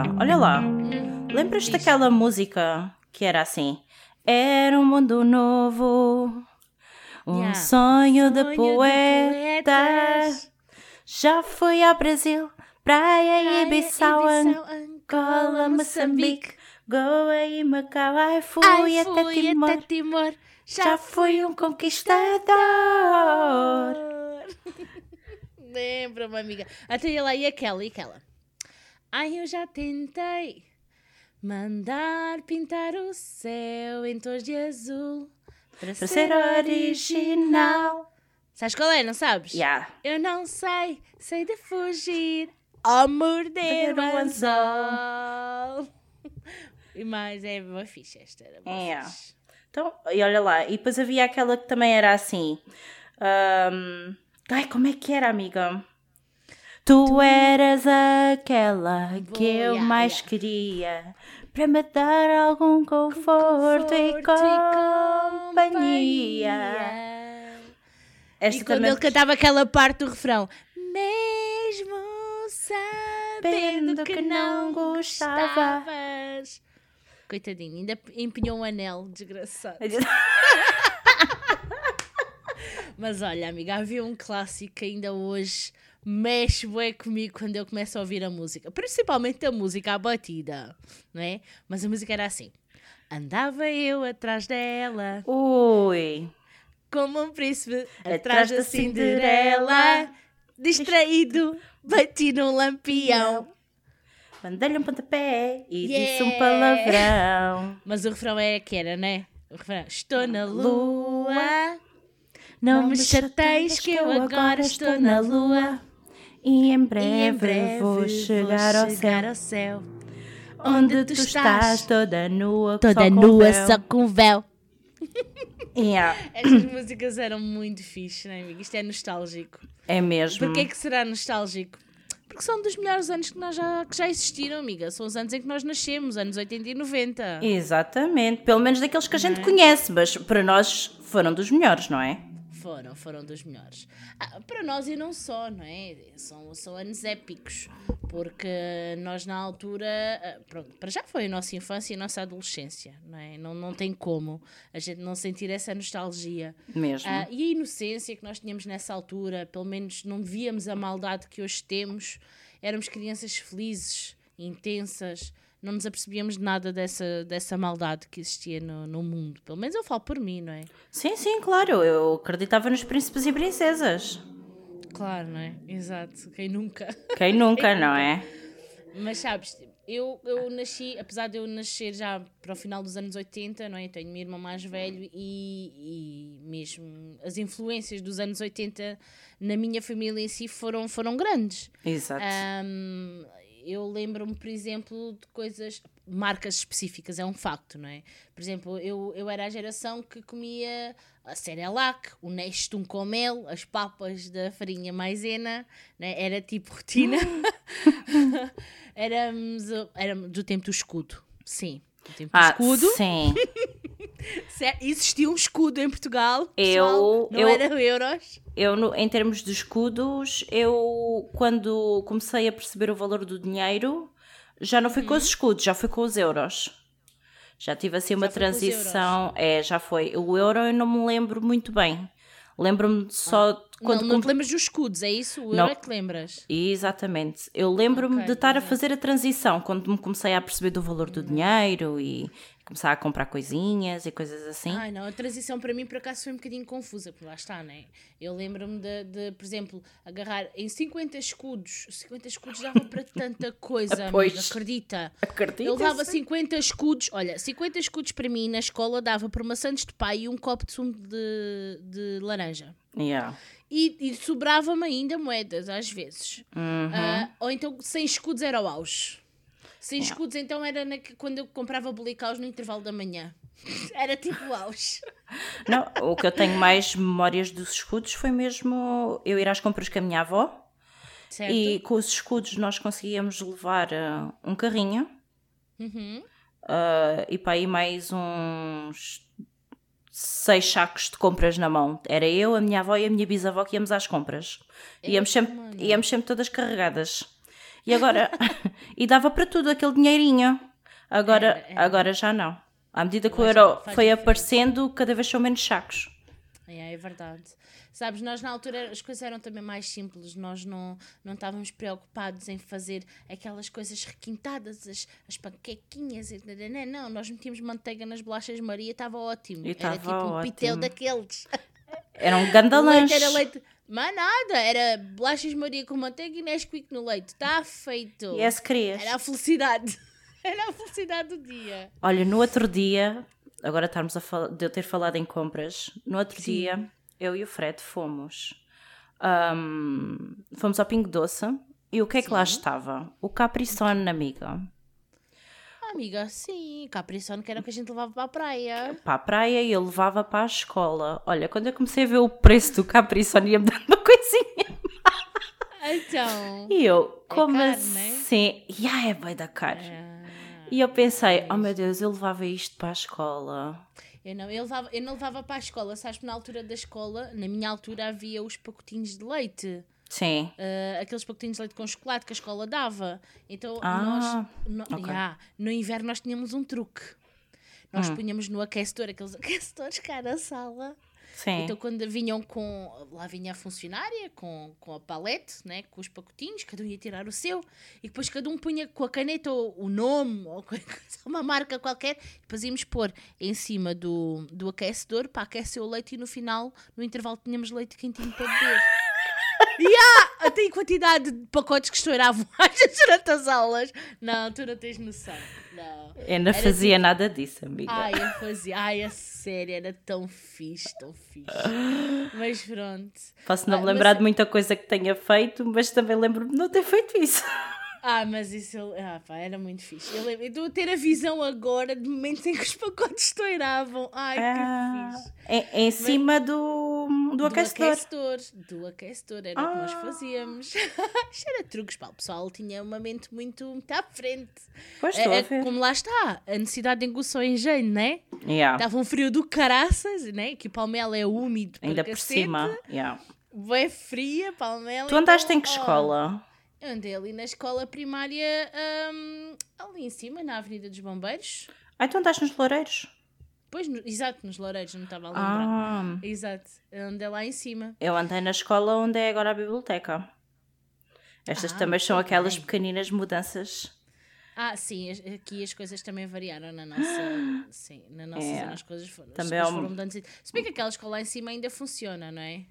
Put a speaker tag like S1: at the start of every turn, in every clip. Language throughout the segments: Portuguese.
S1: amiga, olha lá.
S2: Hum,
S1: Lembras daquela música que era assim? Era um mundo novo, um
S2: Yeah.
S1: sonho, de
S2: Sonho
S1: poeta.
S2: poetas.
S1: Já fui ao Brasil, praia,
S2: Praia,
S1: Ibiçal,
S2: Ibiçal,
S1: Angola, Moçambique, Goa e Macau. Ai, fui,
S2: Ai,
S1: até
S2: fui
S1: Timor.
S2: até Timor.
S1: Já fui um conquistador.
S2: Lembra-me, amiga. Até lá e aquela e aquela. Ai, eu já tentei mandar pintar o céu em tons de azul para,
S1: Para ser original.
S2: Sabes qual é, não sabes?
S1: Yeah.
S2: Eu não sei, sei de fugir ao morder
S1: Morder
S2: o anzol. E mais, é uma ficha esta. Era uma
S1: É.
S2: fixe.
S1: Então, e olha lá, e depois havia aquela que também era assim. ahm, ai, como é que era, amiga? Tu, eras aquela que eu mais queria para me dar algum conforto, e companhia. Esta
S2: E quando ele cantava aquela parte do refrão, mesmo sabendo que, não
S1: não gostava."
S2: gostavas. Coitadinho, ainda empenhou um anel, desgraçado. Mas olha, amiga, havia um clássico que ainda hoje mexe bué comigo quando eu começo a ouvir a música. Principalmente a música à batida, não é? Mas a música era assim. Andava eu atrás dela,
S1: Ui,
S2: como um príncipe
S1: Atrás
S2: atrás
S1: da
S2: da Cinderela, distraído, bati num lampião.
S1: mandei-lhe um pontapé e
S2: Yeah.
S1: disse um palavrão.
S2: Mas o refrão é que era, né? O refrão, estou na lua,
S1: Não,
S2: não me chateies que eu agora estou na lua.
S1: E em
S2: E
S1: breve,
S2: em breve
S1: vou chegar, ao, céu,
S2: ao céu.
S1: Onde tu estás toda nua,
S2: Toda
S1: só
S2: nua,
S1: véu.
S2: só com véu.
S1: Yeah,
S2: Estas músicas eram muito fixe, não é, amiga? Isto é nostálgico.
S1: É mesmo.
S2: Porquê é que será nostálgico? Porque são dos melhores anos que, nós já, que já existiram, amiga. São os anos em que nós nascemos, anos 80 e 90.
S1: Exatamente. Pelo menos daqueles que a gente
S2: é?
S1: conhece, mas para nós foram dos melhores, não é?
S2: Foram, foram dos melhores. Ah, para nós e não só, não é? São, são anos épicos, porque nós na altura, ah, pronto, para já foi a nossa infância e a nossa adolescência, não é? Não, não tem como a gente não sentir essa nostalgia.
S1: Mesmo.
S2: Ah, e a inocência que nós tínhamos nessa altura, pelo menos não víamos a maldade que hoje temos, éramos crianças felizes, intensas, não nos apercebíamos de nada dessa, dessa maldade que existia no, no mundo. Pelo menos eu falo por mim, não é?
S1: Sim, sim, claro. Eu acreditava nos príncipes e princesas.
S2: Claro, não é? Exato. Quem nunca?
S1: Quem nunca, não é?
S2: Mas sabes, eu, eu nasci, apesar de eu nascer já para o final dos anos 80, não é? Eu tenho meu irmão mais velho e, e mesmo as influências dos anos 80 na minha família em si foram, foram grandes.
S1: Exato.
S2: Ahm, eu lembro-me, por exemplo, de coisas, marcas específicas, é um facto, não é? Por exemplo, eu, eu era a geração que comia a Cerelac, o Nestum com mel, as papas da farinha maisena, né? era tipo rotina. éramos, éramos do tempo do escudo, sim. Do tempo do
S1: ah,
S2: escudo.
S1: sim.
S2: Cer- Existia um escudo em Portugal.
S1: Eu-
S2: pessoal, não
S1: eu-
S2: era euros.
S1: Eu, em termos de escudos, eu, quando comecei a perceber o valor do dinheiro, já não fui com
S2: Uhum.
S1: os escudos, já fui com os euros. Já tive assim uma
S2: foi com
S1: transição. É, já foi. O euro eu não me lembro muito bem. Lembro-me só de quando.
S2: Ah, não, não
S1: com-
S2: te lembras dos escudos, é isso? O euro é que lembras.
S1: Exatamente. Eu lembro-me
S2: Ok,
S1: de estar a
S2: exato.
S1: fazer a transição quando me comecei a perceber do valor do dinheiro e começar a comprar coisinhas e coisas assim.
S2: Ai não, a transição para mim por acaso foi um bocadinho confusa, porque lá está, né? Eu lembro-me de, de, por exemplo, agarrar em 50 escudos. 50 escudos dava para tanta coisa,
S1: Pois.
S2: amiga, acredita?
S1: Acredita?
S2: Eu dava 50 escudos, olha, 50 escudos para mim na escola dava por maçãs de pai e um copo de sumo de, de laranja.
S1: Yeah.
S2: E, e sobrava-me ainda moedas, às vezes.
S1: Uhum.
S2: Ah, ou então 100 escudos era o auge. 100 escudos então era na quando eu comprava bolicaus no intervalo da manhã. Era tipo auge.
S1: Não, o que eu tenho mais memórias dos escudos foi mesmo eu ir às compras com a minha avó
S2: Certo?
S1: e com os escudos nós conseguíamos levar ah, um carrinho
S2: Uhum.
S1: ah, e para aí mais uns seis sacos de compras na mão. Era eu, a minha avó e a minha bisavó que íamos às compras. Íamos sempre, íamos sempre todas carregadas. E agora. e dava para tudo aquele dinheirinho. Agora,
S2: Era, era.
S1: agora já não. À medida que o euro foi aparecendo, cada vez são menos sacos.
S2: É, é verdade. Sabes, nós na altura as coisas eram também mais simples, nós não, não estávamos preocupados em fazer aquelas coisas requintadas, as, as panquequinhas, e não, nós metíamos manteiga nas bolachas Maria, estava ótimo.
S1: E
S2: era tipo um pitel
S1: ótimo.
S2: daqueles.
S1: Era um
S2: O
S1: ganda
S2: leite
S1: lanche.
S2: era leite, mas nada, era bolachas Maria com manteiga e Nesquik no leite, está feito.
S1: E é querias.
S2: Era a felicidade, era a felicidade do dia.
S1: Olha, no outro dia, agora estamos a falar, de eu ter falado em compras, no outro
S2: Sim.
S1: dia, eu e o Fred fomos. ahm, fomos ao Pingo Doce e o que é que lá
S2: Sim.
S1: estava? O Capri Sun, amiga.
S2: Amiga, sim, Capricorn que era o que a gente levava para a praia.
S1: Para a praia e eu levava para a escola. Olha, quando eu comecei a ver o preço do Capri Sun, ia-me dando uma coisinha.
S2: Então.
S1: E eu, como
S2: caro, né?
S1: assim? E ah, é bem da cara.
S2: ah,
S1: E eu pensei, oh meu Deus, eu levava isto para a escola.
S2: Eu não, eu, levava, eu não levava para a escola, sabes? que Na altura da escola, na minha altura, havia os pacotinhos de leite.
S1: Sim.
S2: ah, aqueles pacotinhos de leite com chocolate que a escola dava. Então,
S1: Ah,
S2: nós. No,
S1: ok.
S2: Ya, no inverno, nós tínhamos um truque. Nós
S1: Hum.
S2: punhamos no aquecedor, aqueles aquecedores cá na sala.
S1: Sim.
S2: Então, quando vinham com. Lá vinha a funcionária com, com a palete, né, com os pacotinhos, cada um ia tirar o seu, e depois cada um punha com a caneta o, o nome, ou uma marca qualquer, e depois íamos pôr em cima do, do aquecedor para aquecer o leite, e no final, no intervalo, tínhamos leite quentinho para beber. E há até em quantidade de pacotes que estouravam durante as aulas. Não, tu não tens noção. Não.
S1: eu não
S2: Era
S1: fazia nada disso, amiga.
S2: Ai, eu fazia. Ai, a sério, era tão fixe, tão fixe. Mas pronto.
S1: Posso não me
S2: mas-
S1: lembrar de muita coisa que tenha feito, mas também lembro-me de não ter feito isso.
S2: Ah, mas isso ah, pá, era muito fixe. Eu lembro, estou a ter a visão agora de momentos em que os pacotes estouravam. Ai,
S1: Ah,
S2: que fixe.
S1: em, em cima do, do,
S2: Do
S1: aquecedor.
S2: aquecedor. Do aquecedor, era o que nós
S1: Ah.
S2: fazíamos. Isto era truques, pá. O pessoal tinha uma mente muito, muito à frente.
S1: Pois
S2: É, é como lá está, a necessidade de ao engenho, né?
S1: Yeah,
S2: Estava um frio do caraças, né? Que o palmelo é úmido.
S1: Ainda por
S2: cacete.
S1: cima. yeah.
S2: Fria, palmelo.
S1: Tu andaste
S2: então,
S1: em que escola?
S2: Eu andei ali na escola primária, hum, ali em cima, na Avenida dos Bombeiros.
S1: Ah, tu andaste nos Loureiros?
S2: Pois, no- exato, nos Loureiros, não estava a lembrar.
S1: Ah,
S2: Exato, eu andei lá em cima.
S1: eu andei na escola onde é agora a biblioteca. Estas
S2: Ah,
S1: também são
S2: muito
S1: aquelas pequeninas mudanças.
S2: Ah, sim, as- aqui as coisas também variaram na nossa. sim, na nossa
S1: É.
S2: zona as coisas foram, as
S1: Também
S2: coisas
S1: é um-
S2: foram mudando. Se bem que aquela escola lá em cima ainda funciona, não é?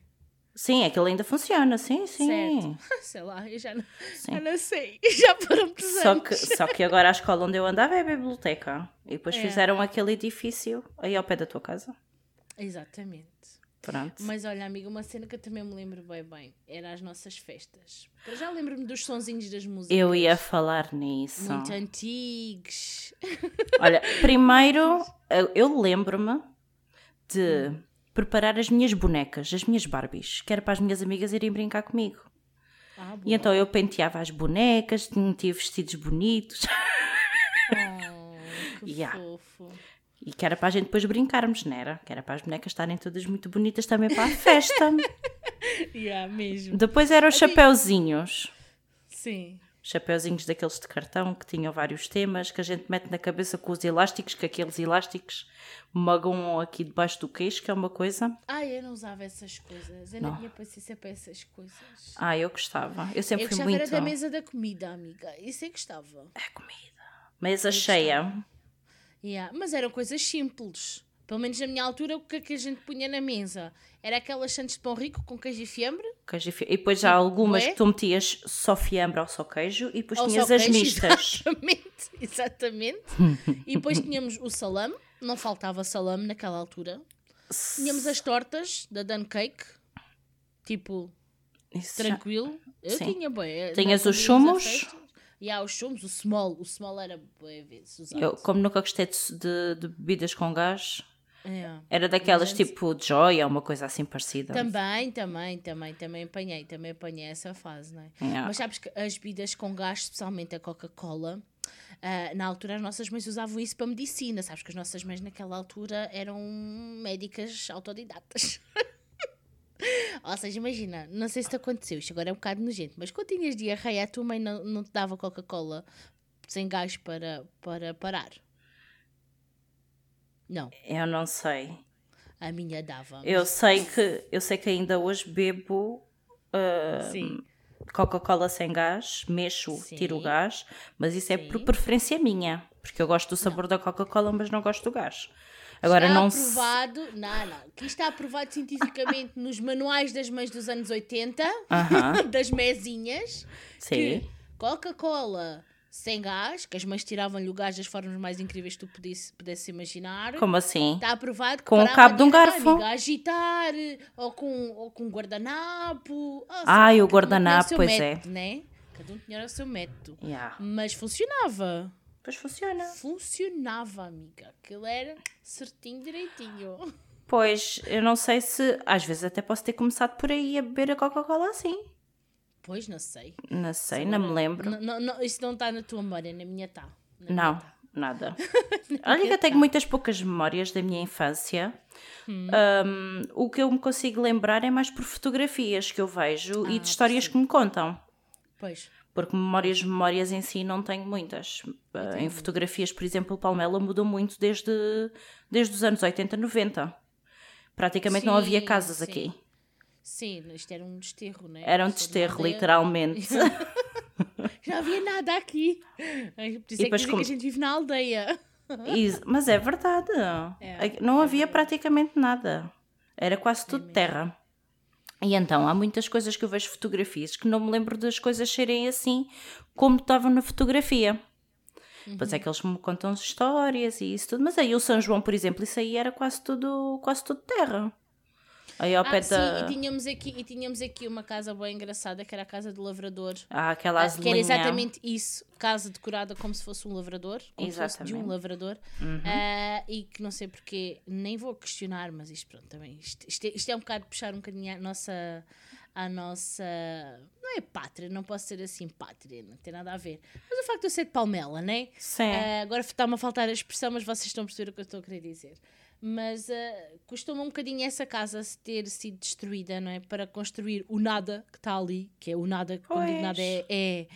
S1: Sim, aquilo ainda funciona, sim, sim.
S2: Certo. Sei lá, eu já não,
S1: Sim.
S2: não sei. Já foram muitos
S1: Só
S2: anos.
S1: que, só que agora a escola onde eu andava é a biblioteca. E depois
S2: É.
S1: fizeram aquele edifício aí ao pé da tua casa.
S2: Exatamente.
S1: Pronto.
S2: Mas olha, amiga, uma cena que eu também me lembro bem bem era as nossas festas. Para já lembro-me dos sonzinhos das músicas.
S1: Eu ia falar nisso.
S2: Muito antigos.
S1: Olha, primeiro eu- eu lembro-me de preparar as minhas bonecas, as minhas Barbies, que era para as minhas amigas irem brincar comigo.
S2: Ah,
S1: E então eu penteava as bonecas, metia vestidos bonitos
S2: Oh, que
S1: Yeah.
S2: fofo.
S1: e que era para a gente depois brincarmos, não era? Que era para as bonecas estarem todas muito bonitas também para a festa.
S2: Yeah, mesmo.
S1: Depois eram os chapeuzinhos.
S2: Sim.
S1: Chapeuzinhos daqueles de cartão que tinham vários temas que a gente mete na cabeça com os elásticos, que aqueles elásticos magoam aqui debaixo do queixo, que é uma coisa.
S2: Ai, eu não usava essas coisas. Eu não,
S1: Não.
S2: tinha paciência para essas coisas.
S1: Ah, eu gostava. Eu sempre
S2: eu
S1: fui muito.
S2: era da mesa da comida, amiga. Isso é que gostava.
S1: É comida. Mesa cheia.
S2: Yeah. Mas eram coisas simples. Pelo menos na minha altura, o que é que a gente punha na mesa? Era aquelas sandes de pão rico com queijo e fiambre?
S1: Queijo e fi- E depois já há algumas
S2: bué.
S1: que tu metias só fiambre ou só queijo e depois
S2: Ou
S1: tinhas as
S2: queijo,
S1: mistas.
S2: Exatamente, exatamente. e depois tínhamos o salame, não faltava salame naquela altura. Tínhamos as tortas da Dan Cake, tipo,
S1: Isso já-
S2: tranquilo. Eu
S1: Sim.
S2: tinha bem.
S1: Tinhas os chumos?
S2: E há os chumos, o small. O small era bem vezes.
S1: Eu, como nunca gostei de, de- de bebidas com gás,
S2: É.
S1: era daquelas
S2: gente-
S1: tipo Joy ou uma coisa assim parecida.
S2: Também, também, também, também apanhei, também apanhei essa fase, não é? Mas sabes que as bebidas com gás, especialmente a Coca-Cola, ah, na altura as nossas mães usavam isso para medicina. Sabes que as nossas mães naquela altura eram médicas autodidatas. Ou seja, imagina, não sei se te aconteceu, isto agora é um bocado nojento, mas quando tinhas diarreia, a tua mãe não, não te dava Coca-Cola sem gás para, para parar? Não,
S1: Eu não sei.
S2: a minha dava.
S1: Eu sei que, eu sei que ainda hoje bebo
S2: Sim.
S1: Coca-Cola sem gás, mexo,
S2: Sim.
S1: tiro o gás, mas isso é por
S2: Sim.
S1: preferência minha, porque eu gosto do sabor da Coca-Cola, mas não gosto do gás. Agora
S2: está
S1: não se-
S2: aprovado, não, não, que está aprovado cientificamente nos manuais das mães dos anos 80,
S1: Aham.
S2: das mesinhas,
S1: Sim.
S2: Coca-Cola sem gás, que as mães tiravam-lhe o gás das formas mais incríveis que tu pudesse, pudesse imaginar.
S1: Como assim?
S2: Está aprovado
S1: Com o cabo de um garfo.
S2: a agitar, ou com, ou com guardanapo. ou
S1: Ai, o
S2: cada um tinha
S1: guardanapo,
S2: seu
S1: pois é.
S2: método, Né? Cada um tinha o seu método.
S1: Yeah.
S2: Mas funcionava.
S1: Pois funciona.
S2: Funcionava, amiga. Aquilo era certinho, direitinho.
S1: Pois, eu não sei se. Às vezes até posso ter começado por aí a beber a Coca-Cola assim.
S2: Pois, não sei.
S1: Não sei, não me lembro.
S2: Não, não, não, isso não está na tua memória, na minha está.
S1: Não, nada. Olha que eu tenho muitas poucas memórias da minha infância.
S2: Hum.
S1: Um, o que eu me consigo lembrar é mais por fotografias que eu vejo e de histórias que me contam.
S2: Pois.
S1: Porque memórias, memórias em si não tenho muitas. Uh, em fotografias, por exemplo, Palmela mudou muito desde, desde os anos 80, 90. Praticamente não havia
S2: Sim,
S1: casas
S2: sim.
S1: aqui.
S2: Sim, isto era um desterro, né?
S1: Era um desterro, literalmente.
S2: Já havia nada aqui. Por isso é que
S1: como-
S2: que a gente vive na aldeia.
S1: E- mas é verdade.
S2: É,
S1: não havia praticamente nada. Era quase tudo terra. E então há muitas coisas que eu vejo fotografias que não me lembro das coisas serem assim como estavam na fotografia. Pois é que eles me contam histórias e isso tudo. Mas aí o São João, por exemplo, isso aí era quase tudo, quase tudo terra. Aí ao pé
S2: Ah, sim,
S1: da.
S2: e tínhamos, aqui, e tínhamos aqui uma casa bem engraçada que era a casa do lavrador.
S1: Há aquela
S2: Ah, que era exatamente isso, casa decorada como se fosse um lavrador, como se fosse de um
S1: Exatamente.
S2: lavrador,
S1: Uhum.
S2: Ah, e que não sei porque, nem vou questionar, mas isto pronto também, isto, isto, é, isto é um bocado puxar um bocadinho a nossa, a nossa, não é pátria, não posso ser assim pátria, não tem nada a ver, mas o facto de eu ser de Palmela, né?
S1: Sim.
S2: Ah, agora está-me a faltar a expressão, mas vocês estão a perceber o que eu estou a querer dizer. Mas uh, custou-me um bocadinho essa casa ter sido destruída, não é? Para construir o nada que está ali, que é o nada, quando digo nada é, é,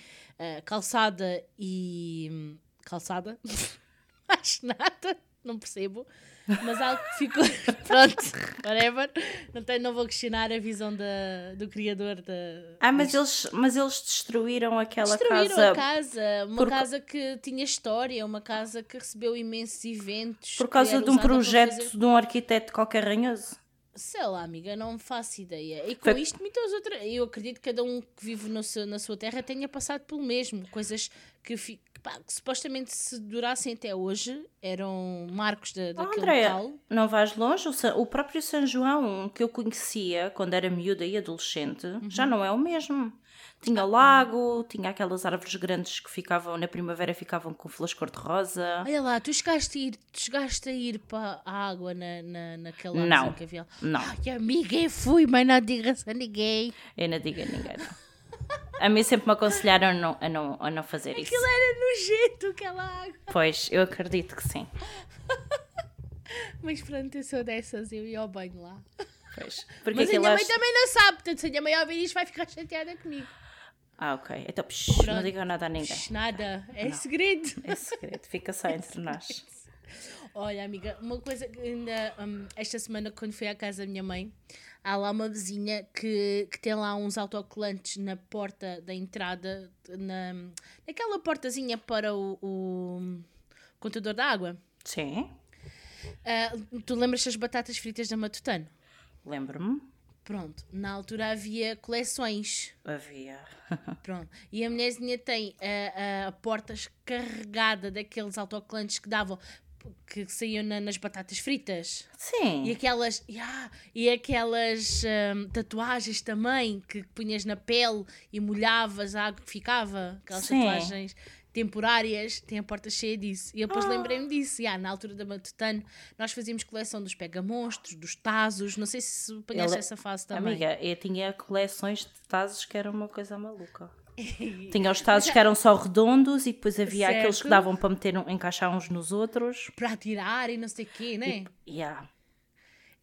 S2: uh, calçada e. hum, calçada? Mais nada, não percebo. Mas algo que ficou. Pronto, whatever. Não, tenho, não vou questionar a visão da, do criador da.
S1: Ah, mas eles, mas eles destruíram aquela
S2: Destruíram
S1: casa
S2: a casa, uma
S1: por-
S2: casa que tinha história, uma casa que recebeu imensos eventos.
S1: por causa de um projeto
S2: fazer-
S1: de um arquiteto qualquer ranhoso.
S2: Sei lá, amiga, não faço ideia. E com
S1: Foi-
S2: isto, muitas outras. Eu acredito que cada um que vive no seu, na sua terra tenha passado pelo mesmo. Coisas que, fi- que, pá, que supostamente se durassem até hoje eram marcos da,
S1: Oh,
S2: daquele
S1: Andréia,
S2: local.
S1: não vais longe, o, o próprio São João que eu conhecia quando era miúda e adolescente
S2: Uhum.
S1: já não é o mesmo. Tinha
S2: Ah,
S1: lago, tinha aquelas árvores grandes que ficavam na primavera ficavam com flores cor-de-rosa.
S2: Olha lá, tu chegaste a ir, tu chegaste a ir para a água na, na, naquela
S1: Não.
S2: que havia.
S1: Não,
S2: Ai, amiga, eu fui, mas não digas a ninguém.
S1: eu não digo a ninguém. não. A mim sempre me aconselharam a não, a não, a não fazer isso.
S2: Aquilo era nojento, aquela água.
S1: Pois, eu acredito que sim.
S2: Mas pronto, eu sou dessas, eu ia ao banho lá.
S1: Pois. Porque
S2: Mas a
S1: aquilo
S2: minha mãe também não sabe, portanto, se a minha mãe ouvir isto, vai ficar chateada comigo.
S1: Ah, ok. Então, psh, não
S2: Pronto.
S1: diga nada a ninguém.
S2: Psh, Nada, é segredo.
S1: É segredo, fica só entre nós.
S2: Olha, amiga, uma coisa que ainda hum, esta semana, quando fui à casa da minha mãe, há lá uma vizinha que, que tem lá uns autocolantes na porta da entrada, na, naquela portazinha para o, o contador da água.
S1: Sim,
S2: Ah, tu lembras das batatas fritas da Matutano?
S1: lembro-me.
S2: Pronto, na altura havia coleções.
S1: Havia.
S2: Pronto. E a mulherzinha tem a, a, a portas carregada daqueles autocolantes que davam, que saíam na- nas batatas fritas.
S1: Sim.
S2: E aquelas, yeah, e aquelas hum, tatuagens também que punhas na pele e molhavas a água que ficava. Aquelas
S1: Sim.
S2: tatuagens temporárias, tem a porta cheia disso. E eu depois lembrei-me disso. Yeah, na altura da Matutano, nós fazíamos coleção dos Pegamonstros, dos Tazos. Não sei se apanhaste
S1: Ele-
S2: essa fase também.
S1: Amiga, eu tinha coleções de tazos que eram uma coisa maluca. Tinha os tazos que eram só redondos e depois havia aqueles que
S2: Certo.
S1: davam para meter, encaixar uns nos outros.
S2: Para atirar e não sei o quê, né?
S1: Yeah.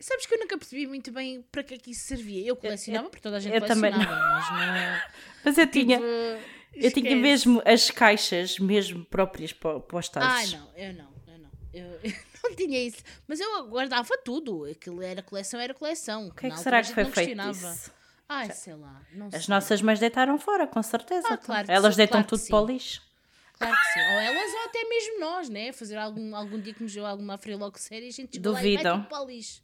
S2: Sabes que eu nunca percebi muito bem para que é que isso servia. Eu colecionava, porque toda a gente
S1: eu também
S2: colecionava, mas não.
S1: Mas eu tinha,
S2: Tipo,
S1: eu tinha
S2: esquece.
S1: mesmo as caixas mesmo próprias para, para os tazos.
S2: não, eu não, eu não. Eu, eu não tinha isso. Mas eu guardava tudo. Aquilo era coleção, era coleção.
S1: O que é que será que foi
S2: não
S1: feito
S2: questionava. Ai, sei lá.
S1: As
S2: sei.
S1: nossas mães deitaram fora, com certeza.
S2: Ah, claro
S1: Elas
S2: sim,
S1: deitam
S2: claro
S1: tudo
S2: sim.
S1: para o lixo.
S2: Claro que sim. Ou elas, ou até mesmo nós, né? Fazer algum, algum dia que nos deu alguma freelock série, a gente chegou lá e para o lixo.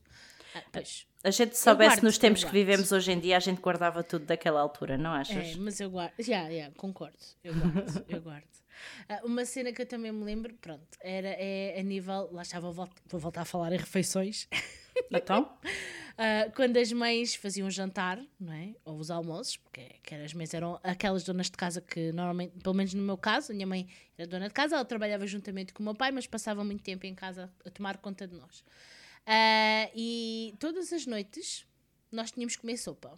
S2: Ah, pois.
S1: A gente soubesse
S2: guardo,
S1: nos tempos que vivemos hoje em dia, a gente guardava tudo daquela altura, não achas?
S2: É, mas eu guardo. Já, já, concordo. Eu guardo, eu guardo. Ah, uma cena que eu também me lembro, pronto, era é, a nível. Lá estava, vou voltar a falar em refeições.
S1: Então?
S2: Ah, quando as mães faziam jantar, não é? Ou os almoços, porque que as mães eram aquelas donas de casa que normalmente, pelo menos no meu caso, a minha mãe era dona de casa, ela trabalhava juntamente com o meu pai, mas passava muito tempo em casa a tomar conta de nós. Ah, e todas as noites nós tínhamos que comer sopa.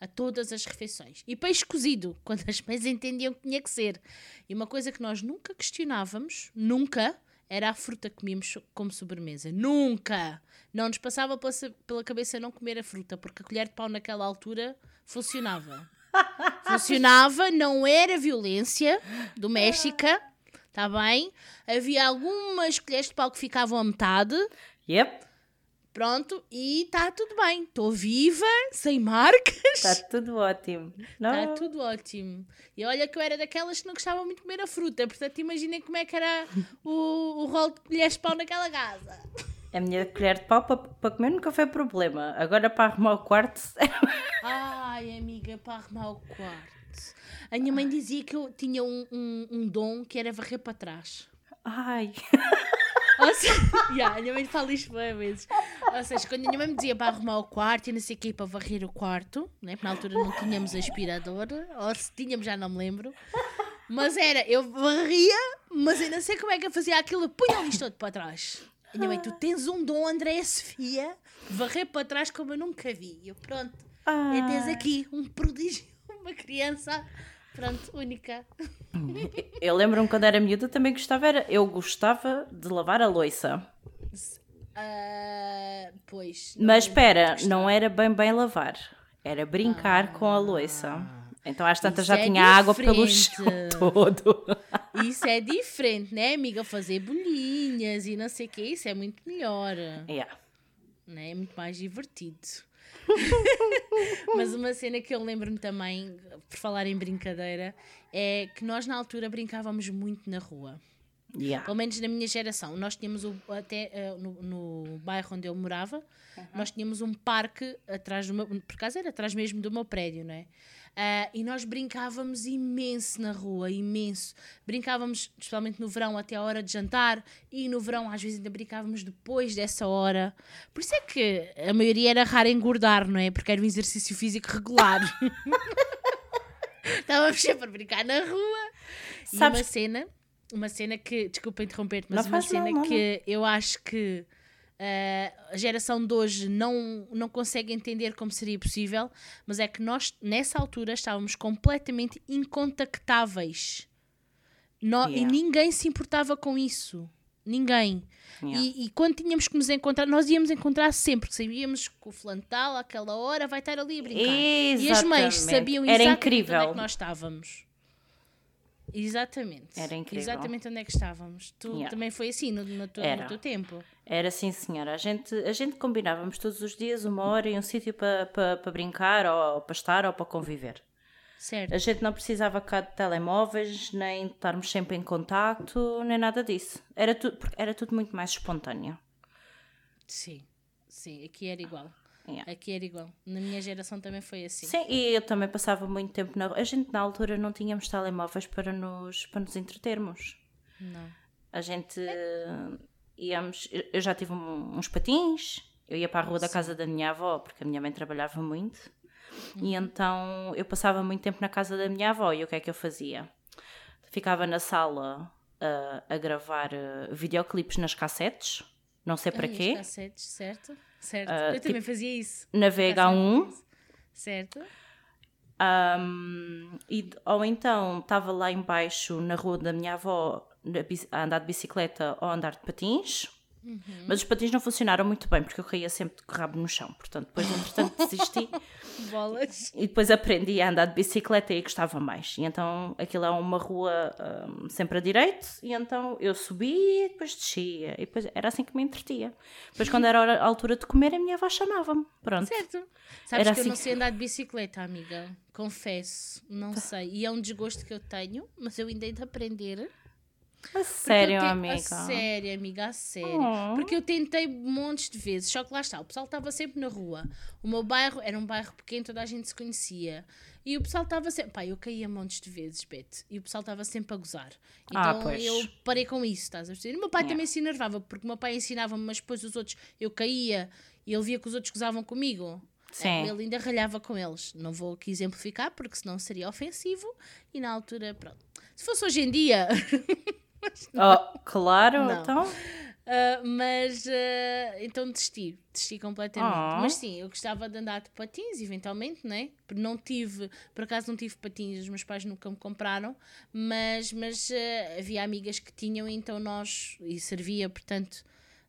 S2: A todas as refeições. E peixe cozido, quando as mães entendiam que tinha que ser. E uma coisa que nós nunca questionávamos, nunca, era a fruta que comíamos como sobremesa. Nunca! Não nos passava pela, cabeça não comer a fruta, porque a colher de pau naquela altura funcionava. Funcionava, não era violência doméstica, está bem? Havia algumas colheres de pau que ficavam a metade,
S1: Yep,
S2: pronto, e está tudo bem. Estou viva, sem marcas.
S1: está tudo ótimo.
S2: Está tudo ótimo. E olha que eu era daquelas que não gostava muito de comer a fruta, portanto imaginem como é que era o, o rolo de colheres de pau naquela casa.
S1: A minha colher de pau para, para comer nunca foi problema. Agora para arrumar o quarto.
S2: Ai, amiga, para arrumar o quarto. A minha mãe dizia que eu tinha um, um, um dom que era varrer para trás.
S1: Ai,
S2: Ou seja, yeah, a minha mãe fala isto várias vezes. Ou seja, quando a minha mãe me dizia para arrumar o quarto e não sei o quê, para varrer o quarto, né? porque na altura não tínhamos aspirador, ou se tínhamos já não me lembro. Mas era, eu varria, mas eu não sei como é que eu fazia aquilo, punha o lixo todo para trás. A minha mãe, tu tens um dom, Andréia Sofia, varrer para trás como eu nunca vi. E eu, pronto,
S1: Ah.
S2: e tens aqui um prodígio, uma criança, pronto, única.
S1: eu lembro-me quando era miúda também gostava, era, eu gostava de lavar a louça.
S2: Ah, pois.
S1: Mas
S2: não-
S1: espera, não era bem bem lavar. Era brincar com a louça. Então às tantas já
S2: é
S1: tinha água pelo chão
S2: diferente.
S1: todo.
S2: Isso é diferente, né, amiga? Fazer bolinhas e não sei o que, isso é muito melhor.
S1: Yeah.
S2: Né? É muito mais divertido. Mas uma cena que eu lembro-me também, por falar em brincadeira, é que nós na altura brincávamos muito na rua.
S1: Yeah.
S2: Pelo menos na minha geração. Nós tínhamos o, até eh, no, no bairro onde eu morava, nós tínhamos um parque atrás do meu, por acaso era atrás mesmo do meu prédio, não é? Ah, e nós brincávamos imenso na rua, imenso. Brincávamos, especialmente no verão, até a hora de jantar, e no verão às vezes ainda brincávamos depois dessa hora. Por isso é que a maioria era raro engordar, não é? Porque era um exercício físico regular. Estávamos sempre a brincar na rua. E
S1: Sabes-
S2: uma cena, uma cena que, desculpa interromper-te, mas
S1: Não
S2: uma
S1: mal,
S2: cena que eu acho que ah, a geração de hoje não, não consegue entender como seria possível, mas é que nós, nessa altura, estávamos completamente incontactáveis. E
S1: Yeah.
S2: ninguém se importava com isso. Ninguém.
S1: Yeah.
S2: E, e quando tínhamos que nos encontrar, nós íamos encontrar sempre, que sabíamos que o fulano tal, àquela hora, vai estar ali a brincar. E as mães
S1: Exatamente.
S2: sabiam
S1: Era
S2: exatamente
S1: incrível.
S2: onde é que nós estávamos. Exatamente.
S1: Era incrível.
S2: Exatamente onde é que estávamos. Tu
S1: Yeah.
S2: também foi assim no, no, teu, no teu tempo.
S1: Era sim, senhora. A gente, a gente combinávamos todos os dias uma hora e um sítio para pa, pa brincar, ou para estar, ou para conviver.
S2: Certo.
S1: A gente não precisava cá de telemóveis, nem estarmos sempre em contacto, nem nada disso. Era, tu, era tudo muito mais espontâneo.
S2: Sim. Sim, aqui era igual.
S1: Yeah.
S2: Aqui era igual. Na minha geração também foi assim.
S1: Sim, e eu também passava muito tempo na A gente na altura não tínhamos telemóveis para nos, para nos entretermos.
S2: Não.
S1: A gente eh, íamos. eu- já tive um- uns patins, eu ia para a rua da casa da minha avó, porque a minha mãe trabalhava muito. E então eu passava muito tempo na casa da minha avó e o que é que eu fazia? Ficava na sala ah, a gravar ah, videoclipes nas cassetes, não sei para quê,
S2: cassetes, certo? Certo.
S1: Ah,
S2: eu também fazia isso.
S1: na VH1.
S2: Certo?
S1: Um, e, ou então estava lá embaixo na rua da minha avó a andar de bicicleta ou a andar de patins Mas os patins não funcionaram muito bem porque eu caía sempre de rabo no chão. Portanto, depois, entretanto, desisti
S2: Bolas.
S1: e depois aprendi a andar de bicicleta e gostava mais. E então aquilo é uma rua hum, sempre a direito, e então eu subia e depois descia. E depois era assim que me entretia. Depois, quando era a altura de comer, a minha avó chamava-me. Pronto.
S2: Certo. Sabes
S1: Era
S2: que eu
S1: assim
S2: não sei andar de bicicleta, amiga. Confesso. Não sei. E é um desgosto que eu tenho, mas eu ainda hei de aprender.
S1: A sério,
S2: te-
S1: amiga.
S2: A sério, amiga, a sério.
S1: Oh.
S2: Porque eu tentei montes de vezes, só que lá está, o pessoal estava sempre na rua. O meu bairro era um bairro pequeno, toda a gente se conhecia. E o pessoal estava sempre. Pá, eu caía montes de vezes, Bete. E o pessoal estava sempre a gozar. Então
S1: Ah, pois.
S2: eu parei com isso, estás a perceber? E o meu pai
S1: Yeah.
S2: também se enervava, porque o meu pai ensinava-me, mas depois os outros, eu caía e ele via que os outros gozavam comigo.
S1: Sim.
S2: Ele ainda ralhava com eles. Não vou aqui exemplificar, porque senão seria ofensivo. E na altura, pronto. Se fosse hoje em dia.
S1: Oh, claro,
S2: Não.
S1: então.
S2: Uh, mas uh, então desisti, desisti completamente.
S1: Oh.
S2: Mas sim, eu gostava de andar de patins, eventualmente, né? Porque Não tive, por acaso não tive patins, os meus pais nunca me compraram, mas, mas uh, havia amigas que tinham, então nós, e servia, portanto,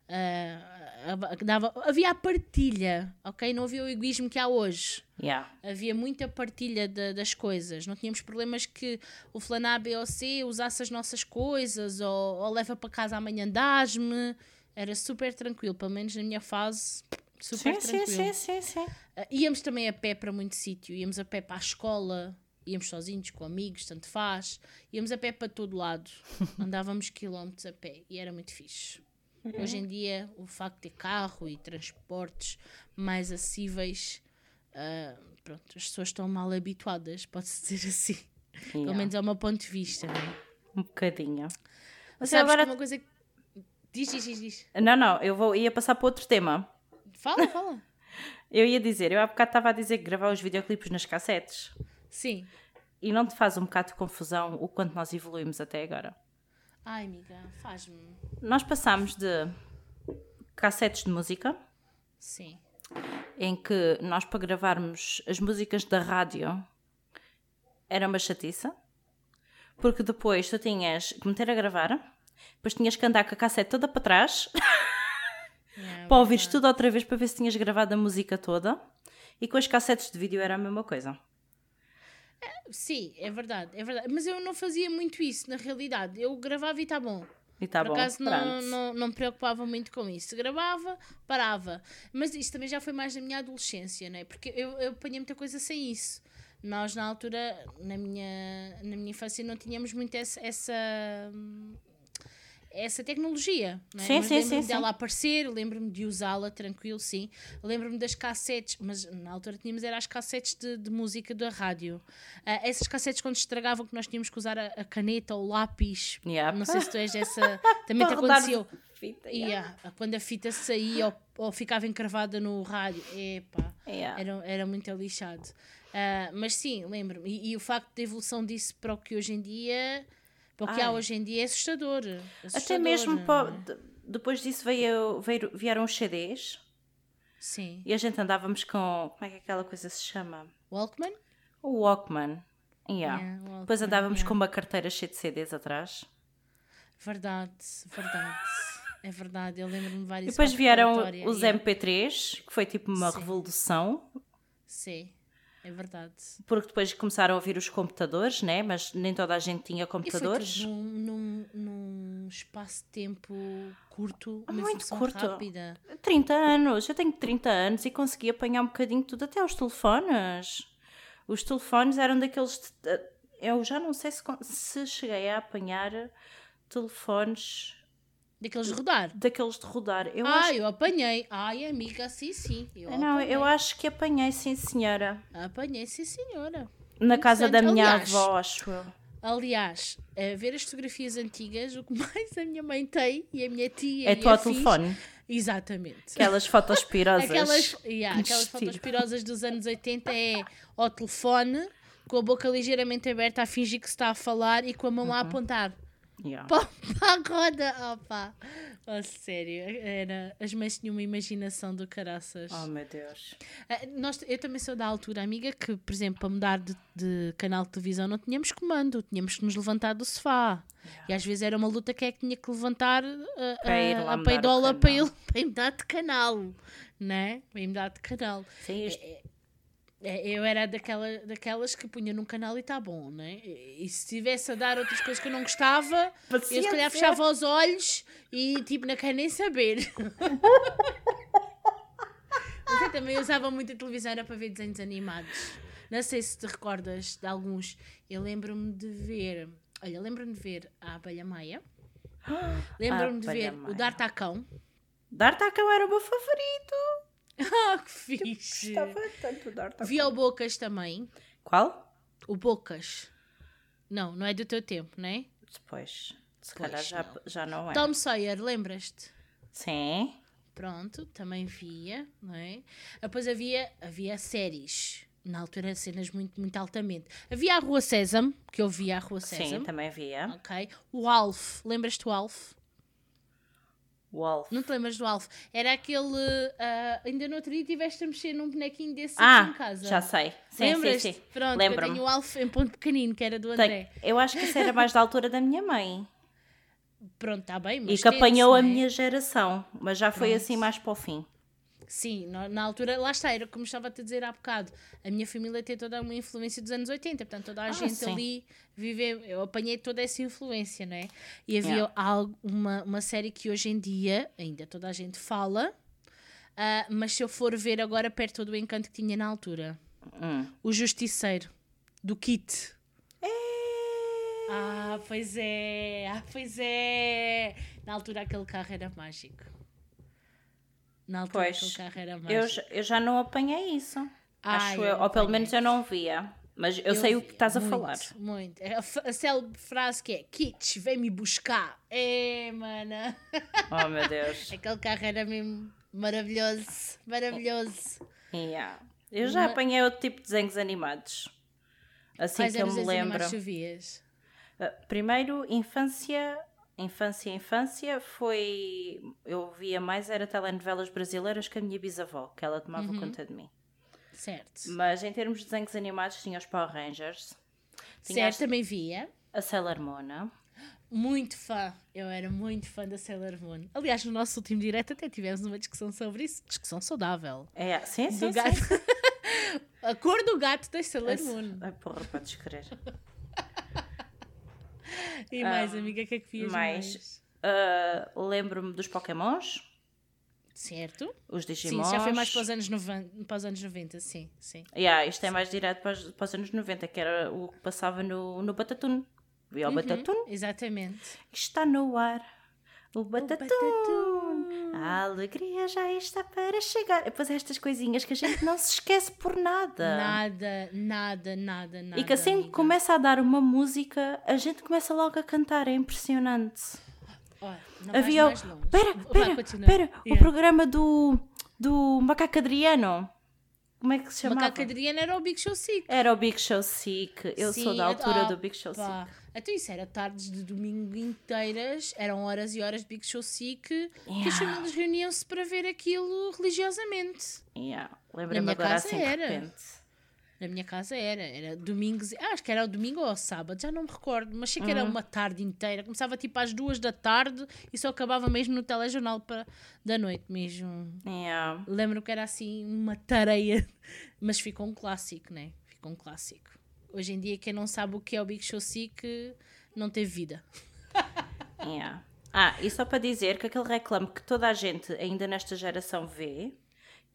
S2: uh, dava, havia a partilha, ok? Não havia o egoísmo que há hoje.
S1: Yeah.
S2: Havia muita partilha de- das coisas. Não tínhamos problemas que o fulano A, B ou C usasse as nossas coisas ou, ou leva para casa amanhã dás-me. Era super tranquilo, pelo menos na minha fase, super
S1: Sim, sim,
S2: tranquilo.
S1: sim, sim, sim.
S2: Ah, íamos também a pé para muito sítio. Íamos a pé para a escola, íamos sozinhos, com amigos, tanto faz. Íamos a pé para todo lado. Andávamos quilómetros a pé e era muito fixe. Hoje em dia, o facto de ter carro e transportes mais acessíveis, ah, pronto, as pessoas estão mal habituadas, pode-se dizer assim. Pelo
S1: Yeah.
S2: menos é o meu ponto de vista. Não, é?
S1: Um bocadinho. Mas
S2: Sabes
S1: agora.
S2: que uma coisa que... Diz, diz, diz, diz.
S1: Não, não, eu vou, ia passar para outro tema.
S2: Fala, fala.
S1: Eu ia dizer, eu há bocado estava a dizer que gravar os videoclipes nas cassetes
S2: Sim.
S1: e não te faz um bocado de confusão o quanto nós evoluímos até agora.
S2: Ai, amiga, faz-me.
S1: Nós passámos de cassetes de música,
S2: Sim.
S1: em que nós para gravarmos as músicas da rádio era uma chatiça, porque depois tu tinhas que meter a gravar, depois tinhas que andar com a cassete toda para trás
S2: Yeah,
S1: para ouvires tudo outra vez para ver se tinhas gravado a música toda. E com as cassetes de vídeo era a mesma coisa.
S2: Sim, é verdade, é verdade. Mas eu não fazia muito isso, na realidade. Eu gravava e está bom.
S1: E tá
S2: Por
S1: bom.
S2: acaso não, não, não me preocupava muito com isso. Gravava, parava. Mas isso também já foi mais na minha adolescência, né? Porque eu, eu apanhei muita coisa sem isso. Nós, na altura, na minha, na minha infância, não tínhamos muito essa. essa hum, essa tecnologia, né?
S1: Sim,
S2: mas
S1: sim,
S2: lembro-me
S1: sim,
S2: dela aparecer, lembro-me de usá-la tranquilo, sim. Lembro-me das cassetes, mas na altura tínhamos era as cassetes de, de música da rádio. Ah, essas cassetes quando estragavam que nós tínhamos que usar a, a caneta ou o lápis.
S1: Yeah.
S2: Não sei se tu és essa. Também te aconteceu.
S1: fita, yeah.
S2: ah, quando a fita saía ou, ou ficava encravada no rádio. Epá,
S1: Yeah.
S2: era, era muito lixado. Ah, mas sim, lembro-me. E, e o facto da evolução disso para o que hoje em dia. Para o que há hoje em dia é assustador.
S1: Até
S2: assustador,
S1: mesmo
S2: não
S1: para-
S2: é?
S1: de- depois disso veio, veio- vieram os CDs
S2: Sim.
S1: e a gente andávamos com. Como é que aquela coisa se chama?
S2: Walkman?
S1: O Walkman. Yeah.
S2: Yeah, Walkman,
S1: Depois andávamos
S2: yeah.
S1: com uma carteira cheia de CDs atrás.
S2: Verdade, verdade. É verdade, eu lembro-me de vários.
S1: E depois vieram os
S2: yeah.
S1: MP3, que foi tipo uma
S2: Sim.
S1: revolução,
S2: Sim, é verdade.
S1: porque depois começaram a vir os computadores, né? Mas nem toda a gente tinha
S2: E foi
S1: computadores.
S2: num, num, num espaço de tempo curto, uma
S1: Muito curto.
S2: rápida.
S1: 30 anos, eu tenho 30 anos e consegui apanhar um bocadinho de tudo, até os telefones. Os telefones eram daqueles. de- Eu já não sei se, se cheguei a apanhar telefones
S2: Daqueles de rodar.
S1: daqueles de rodar. Eu
S2: ah,
S1: acho,
S2: eu apanhei. Ai, amiga, sim, sim. Eu
S1: não,
S2: apanhei.
S1: eu acho que apanhei, sim, senhora.
S2: Apanhei, sim, senhora.
S1: Na casa da minha
S2: Aliás,
S1: avó, acho eu.
S2: Aliás, a ver as fotografias antigas, o que mais a minha mãe tem e a minha tia
S1: É tu
S2: a
S1: ao
S2: fiz-
S1: telefone.
S2: Exatamente.
S1: Aquelas fotos pirosas.
S2: Aquelas, yeah, aquelas fotos pirosas dos anos 80 é ao telefone, com a boca ligeiramente aberta a fingir que se está a falar e com a mão
S1: Uhum.
S2: a apontar.
S1: Yeah.
S2: Roda, opa. Oh, sério, era, as mães tinham uma imaginação do caraças.
S1: Oh meu Deus.
S2: Ah, Nós, eu também sou da altura, amiga, que, por exemplo, para mudar de, de canal de televisão não tínhamos comando, tínhamos que nos levantar do sofá. E às vezes era uma luta que é que tinha que levantar ah,
S1: lá
S2: a peidola para, ele, para ir mudar de canal, né? Para ir mudar de canal.
S1: Sim, isto-
S2: É, Eu era daquela, daquelas que punha num canal e está bom, né? E se estivesse a dar outras coisas que eu não gostava, eu se calhar
S1: Paciência.
S2: fechava os olhos e tipo, não quero nem saber. Mas eu também usava muito a televisão era para ver desenhos animados. Não sei se te recordas de alguns. Eu lembro-me de ver. Olha, lembro-me de ver a Abelha Maia. Lembro-me de ver
S1: Maia.
S2: o D'Artacão.
S1: D'Artacão era o meu favorito.
S2: Ah, que fixe!
S1: Gostava tanto de.
S2: Vi o Bocas também.
S1: Qual?
S2: O Bocas. Não, não é do teu tempo, não é?
S1: Depois. Se
S2: Pois,
S1: calhar já
S2: não.
S1: já não é.
S2: Tom Sawyer, lembras-te?
S1: Sim.
S2: Pronto, também via, não é? Depois havia, havia séries, na altura cenas muito, muito altamente. Havia a Rua Sésamo, que eu via a Rua
S1: Sim,
S2: Sésamo,
S1: também via.
S2: ok? O Alf, lembras-te do Alf?
S1: Wolf.
S2: Não te lembras do Alf? Era aquele, ah, ainda no outro dia tiveste a mexer num bonequinho desse
S1: Ah,
S2: aqui em casa.
S1: já sei. Sim,
S2: Lembras-te?
S1: sim, sim.
S2: Pronto, eu tenho o Alf em ponto pequenino, que era do André.
S1: Tenho- Eu acho que isso era mais da altura da minha mãe.
S2: Pronto, está bem,
S1: E
S2: mas
S1: que
S2: tente-se,
S1: apanhou a
S2: é?
S1: minha geração. Mas já foi assim mais para o fim.
S2: Sim, na, na altura, lá está, era como estava a te dizer há bocado. A minha família tem toda uma influência dos anos 80, portanto, toda a gente
S1: sim.
S2: ali viveu. Eu apanhei toda essa influência, não é? E havia
S1: Yeah.
S2: algo, uma, uma série que hoje em dia ainda toda a gente fala, ah, mas se eu for ver agora, perde todo o encanto que tinha na altura.
S1: Hum.
S2: O Justiceiro, do Kit. Ah, pois é, ah, pois é. Na altura aquele carro era mágico. Na altura
S1: Pois,
S2: aquele carro era mágico.
S1: Eu, já- eu já não apanhei isso.
S2: Ai,
S1: Acho
S2: eu
S1: eu, ou pelo menos eu não via. Mas eu, sei o que estás a
S2: muito,
S1: falar.
S2: Muito. A, f- a célebre frase que é Kits, vem me buscar. É, mana.
S1: Oh meu Deus.
S2: Aquele carro era mesmo maravilhoso. Maravilhoso.
S1: Yeah. Eu já
S2: Ma-
S1: apanhei outro tipo de desenhos animados. Assim
S2: Quais
S1: que eu me lembro.
S2: que vias?
S1: Uh, Primeiro, infância, infância, infância foi. Eu via mais, era telenovelas brasileiras que a minha bisavó, que ela tomava
S2: Uhum.
S1: conta de mim.
S2: Certo.
S1: Mas em termos de desenhos animados, tinha os Power Rangers, tinha
S2: Certo,
S1: as-
S2: também via.
S1: a Sailor Moon.
S2: Muito fã. Eu era muito fã da Sailor Moon. Aliás, no nosso último direto até tivemos uma discussão sobre isso. Discussão saudável.
S1: É, sim, sim,
S2: Do
S1: sim.
S2: gato. a cor do gato da Sailor Moon.
S1: Ai, porra, podes crer.
S2: E mais, amiga, o que é que vias mais?
S1: mais. Uh, Lembro-me dos Pokémons,
S2: Certo?
S1: os
S2: Sim,
S1: Digimons.
S2: isso já foi mais para os anos 90, para os anos 90 sim, sim.
S1: Yeah, isto é mais direto para os, para os anos 90, que era o que passava no, no Batatune. Via o
S2: Uhum.
S1: Batatune.
S2: Exatamente.
S1: Está no ar. O Batatune.
S2: Batatune.
S1: A alegria já está para chegar. Depois estas coisinhas que a gente não se esquece por nada.
S2: Nada, nada, nada, nada.
S1: e que assim que
S2: amiga.
S1: começa a dar uma música, a gente começa logo a cantar. É impressionante.
S2: Olha, não vais
S1: Havia o.
S2: mais longe.
S1: Pera,
S2: Vá,
S1: pera,
S2: continua.
S1: pera. O programa do. do Macaco Adriano. Como é que se chamava?
S2: Macaco Adriana era o Big Show Sick.
S1: Era o Big Show Sick. Eu sou
S2: Sim,
S1: da altura
S2: ah,
S1: do Big Show Sick.
S2: pá. Então isso era tardes de domingo inteiras, eram horas e horas de Big Show Sick, que as
S1: Yeah.
S2: famílias reuniam-se para ver aquilo religiosamente.
S1: Yeah.
S2: Minha
S1: agora assim de
S2: era.
S1: repente.
S2: Na minha casa era, era domingos, ah, acho que era o domingo ou sábado, já não me recordo, mas sei que era
S1: Uhum.
S2: uma tarde inteira. Começava tipo às duas da tarde e só acabava mesmo no telejornal para, da noite mesmo.
S1: Yeah.
S2: Lembro que era assim uma tareia, mas ficou um clássico, né? Ficou um clássico. Hoje em dia, quem não sabe o que é o Big Show Sick não teve vida.
S1: Yeah. Ah, e só para dizer que aquele reclame que toda a gente ainda nesta geração vê,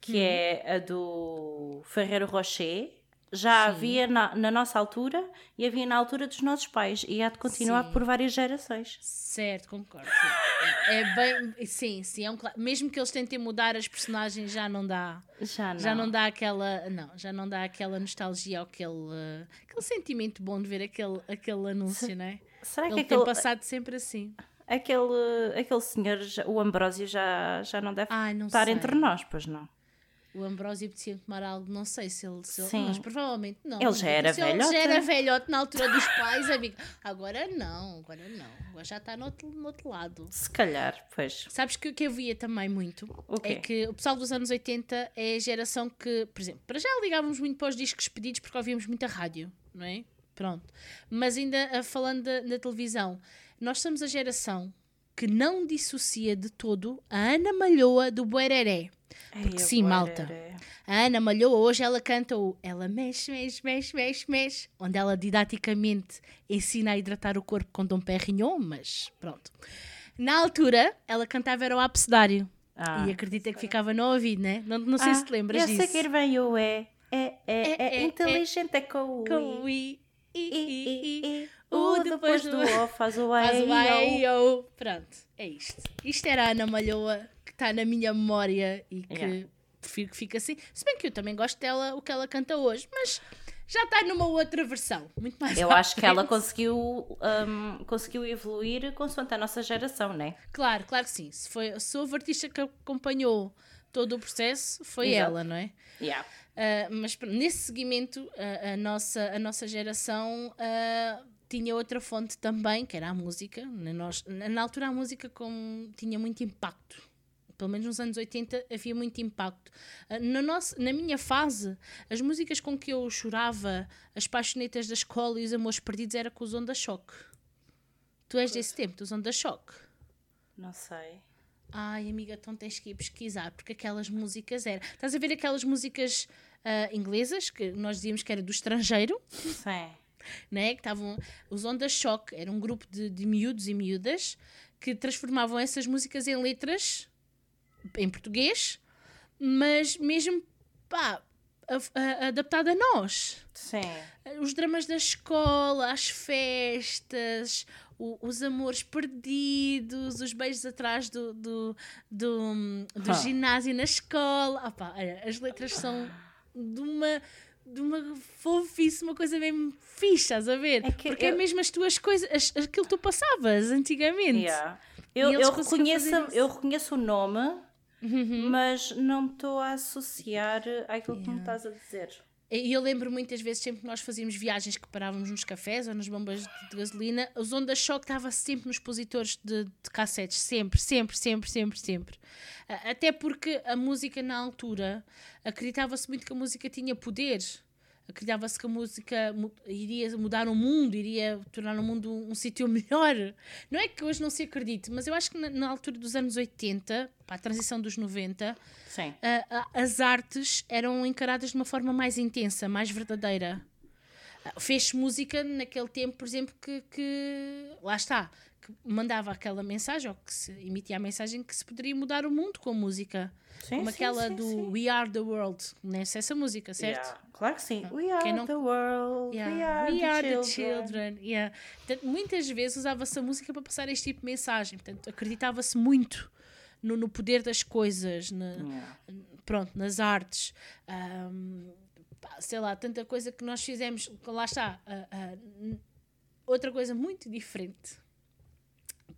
S1: que
S2: Uhum.
S1: é a do Ferreiro Rocher, já havia na, na nossa altura e havia na altura dos nossos pais e há de continuar
S2: Sim.
S1: por várias gerações.
S2: Certo, concordo. sim. É bem. Sim, sim, é um Mesmo que eles tentem mudar as personagens, já não dá.
S1: Já não.
S2: Já não dá aquela. Não, já não dá aquela nostalgia ou aquele, aquele sentimento bom de ver aquele, aquele anúncio, não é?
S1: Será que
S2: Ele tem
S1: aquele,
S2: passado sempre assim.
S1: aquele, aquele senhor, o Ambrósio, já, já não deve
S2: Ai, não
S1: estar
S2: sei.
S1: entre nós, pois não?
S2: O Ambrósio apetecia tomar algo, não sei se ele, se ele- mas provavelmente não.
S1: Ele já era
S2: Se Ele
S1: velhote.
S2: já era velhote na altura dos pais, amiga. Agora não, agora não. Agora já está no outro, no outro lado.
S1: Se calhar, pois.
S2: Sabes que o que eu via também muito
S1: O quê?
S2: é que o pessoal dos anos 80 é a geração que, por exemplo, para já ligávamos muito para os discos pedidos porque ouvíamos muita rádio, não é? Pronto. Mas ainda ah, falando da, da televisão, nós somos a geração que não dissocia de todo a Ana Malhoa do Boereré. Porque
S1: Ai,
S2: sim, malta. A Ana Malhoa hoje ela canta o Ela mexe, mexe, mexe, mexe, mexe, onde ela didaticamente ensina a hidratar o corpo com Dom Perignon, mas pronto. Na altura, ela cantava era o abecedário.
S1: Ah.
S2: E acredita que ficava no ouvido, né? Não, não sei
S1: Ah,
S2: se te lembras
S1: eu
S2: disso.
S1: sei que vem o é. É, é,
S2: É,
S1: é,
S2: é,
S1: inteligente, é com o
S2: Com o
S1: i.
S2: i, i,
S1: I,
S2: i,
S1: i,
S2: i.
S1: i.
S2: O
S1: O
S2: depois
S1: depois
S2: do-
S1: O faz o
S2: Faz o
S1: A e o.
S2: Pronto, é isto. Isto era a Ana Malhoa que está na minha memória e que
S1: Yeah.
S2: prefiro que fique assim. Se bem que eu também gosto dela, o que ela canta hoje, mas já está numa outra versão. Muito mais
S1: Eu acho que ela conseguiu, hum, conseguiu evoluir consoante a nossa geração, né?
S2: Claro, claro que sim. Se, foi, se houve artista que acompanhou todo o processo, foi
S1: Exato.
S2: ela, não é?
S1: Yeah.
S2: Ah, mas nesse seguimento, a, a nossa, a nossa geração ah, tinha outra fonte também, que era a música. Na, nós, na, altura, a música com, tinha muito impacto. Pelo menos nos anos 80 havia muito impacto. Ah, no nosso, na minha fase, as músicas com que eu chorava, as paixonetas da escola e os amores perdidos, era com os Onda Choque. Tu és desse tempo, dos Onda Choque.
S1: Não sei.
S2: Ai, amiga, então tens que ir pesquisar, porque aquelas músicas eram. Estás a ver aquelas músicas ah, inglesas que nós dizíamos que era do estrangeiro,
S1: Sim.
S2: Né? Que estavam. Os Onda Shock era um grupo de, de miúdos e miúdas que transformavam essas músicas em letras em português, mas mesmo pá, adaptada a nós
S1: Sim.
S2: os dramas da escola, as festas, o- os amores perdidos, os beijos atrás do, do, do, do
S1: Ah.
S2: ginásio na escola. Olha, as letras são de uma, de uma fofice, uma coisa mesmo fixe, estás a ver?
S1: É que
S2: Porque é
S1: eu-
S2: mesmo as tuas coisas, as- aquilo que tu passavas antigamente.
S1: Yeah. Eu, eu, reconheço, eu reconheço o nome,
S2: Uhum.
S1: mas não estou a associar àquilo que me estás a dizer.
S2: E eu lembro muitas vezes, sempre que nós fazíamos viagens que parávamos nos cafés ou nas bombas de, de gasolina, os Onda Choque estava sempre nos expositores de, de cassetes, sempre, sempre, sempre, sempre, sempre. Até porque a música na altura acreditava-se muito que a música tinha poder. Acreditava-se que a música iria mudar o mundo, iria tornar o mundo um, um sítio melhor. Não é que hoje não se acredite, mas eu acho que na, na altura dos anos 80, para a transição dos 90,
S1: Sim.
S2: a- a- as artes eram encaradas de uma forma mais intensa, mais verdadeira. Ah, Fez música naquele tempo, por exemplo, que, que- lá está, que mandava aquela mensagem, ou que se emitia a mensagem que se poderia mudar o mundo com música.
S1: Sim,
S2: como
S1: sim,
S2: aquela
S1: sim,
S2: do
S1: sim.
S2: We Are the World, conhece essa música, certo?
S1: Yeah. Claro que sim. We are
S2: não-
S1: the world.
S2: Yeah.
S1: We are, the,
S2: the
S1: children.
S2: children. Yeah. Portanto, muitas vezes usava-se a música para passar este tipo de mensagem. Portanto, acreditava-se muito no, no poder das coisas, na,
S1: Yeah.
S2: pronto, nas artes. Pá, sei lá, tanta coisa que nós fizemos. Lá está. ah, ah, n- outra coisa muito diferente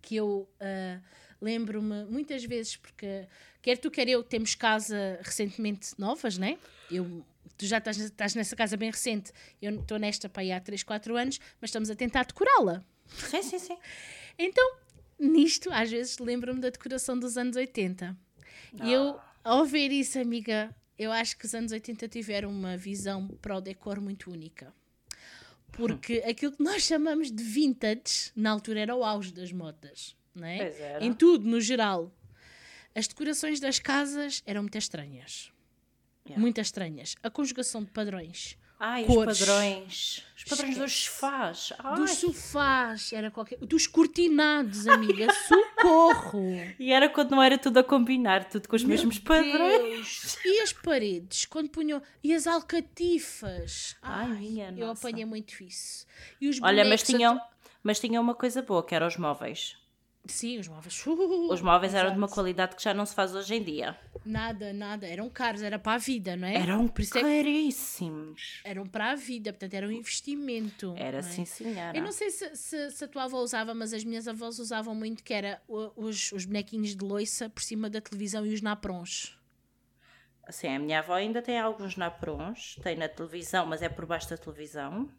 S2: que eu ah, lembro-me muitas vezes, porque quer tu, quer eu, temos casa recentemente novas, né? Eu, tu já estás, estás nessa casa bem recente, eu estou nesta para aí há 3, 4 anos, mas estamos a tentar decorá-la.
S1: Sim, sim, sim.
S2: Então, nisto, às vezes lembro-me da decoração dos anos 80. E eu, ao ver isso, amiga, eu acho que os anos 80 tiveram uma visão para o decor muito única. Porque aquilo que nós chamamos de vintage, na altura era o auge das modas, não é?
S1: Pois era.
S2: Em tudo, no geral. As decorações das casas eram muito estranhas.
S1: Yeah.
S2: Muito estranhas. A conjugação de padrões.
S1: Ai,
S2: Cores.
S1: os padrões. Os padrões dos
S2: Esquece.
S1: sofás. Ai.
S2: Dos sofás, era qualquer. Dos cortinados, amiga. Socorro!
S1: E era quando não era tudo a combinar, tudo com os mesmos padrões.
S2: Deus. E as paredes, quando punham. E as alcatifas.
S1: Ai, minha
S2: Eu
S1: nossa.
S2: apanhei muito isso. E os
S1: Olha, mas tinham, mas tinham uma coisa boa, que eram os móveis.
S2: Sim, os móveis.
S1: Os móveis eram de uma qualidade que já não se faz hoje em dia.
S2: Nada, nada. Eram caros, era para a vida, não é?
S1: Eram
S2: Por é
S1: caríssimos.
S2: eram para a vida, portanto era um investimento.
S1: Era
S2: é?
S1: sim, senhora.
S2: Eu não sei se, se, se a tua avó usava, mas as minhas avós usavam muito, que era os, os bonequinhos de loiça por cima da televisão e os naprons.
S1: Assim, a minha avó ainda tem alguns naprons, tem na televisão, mas é por baixo da televisão.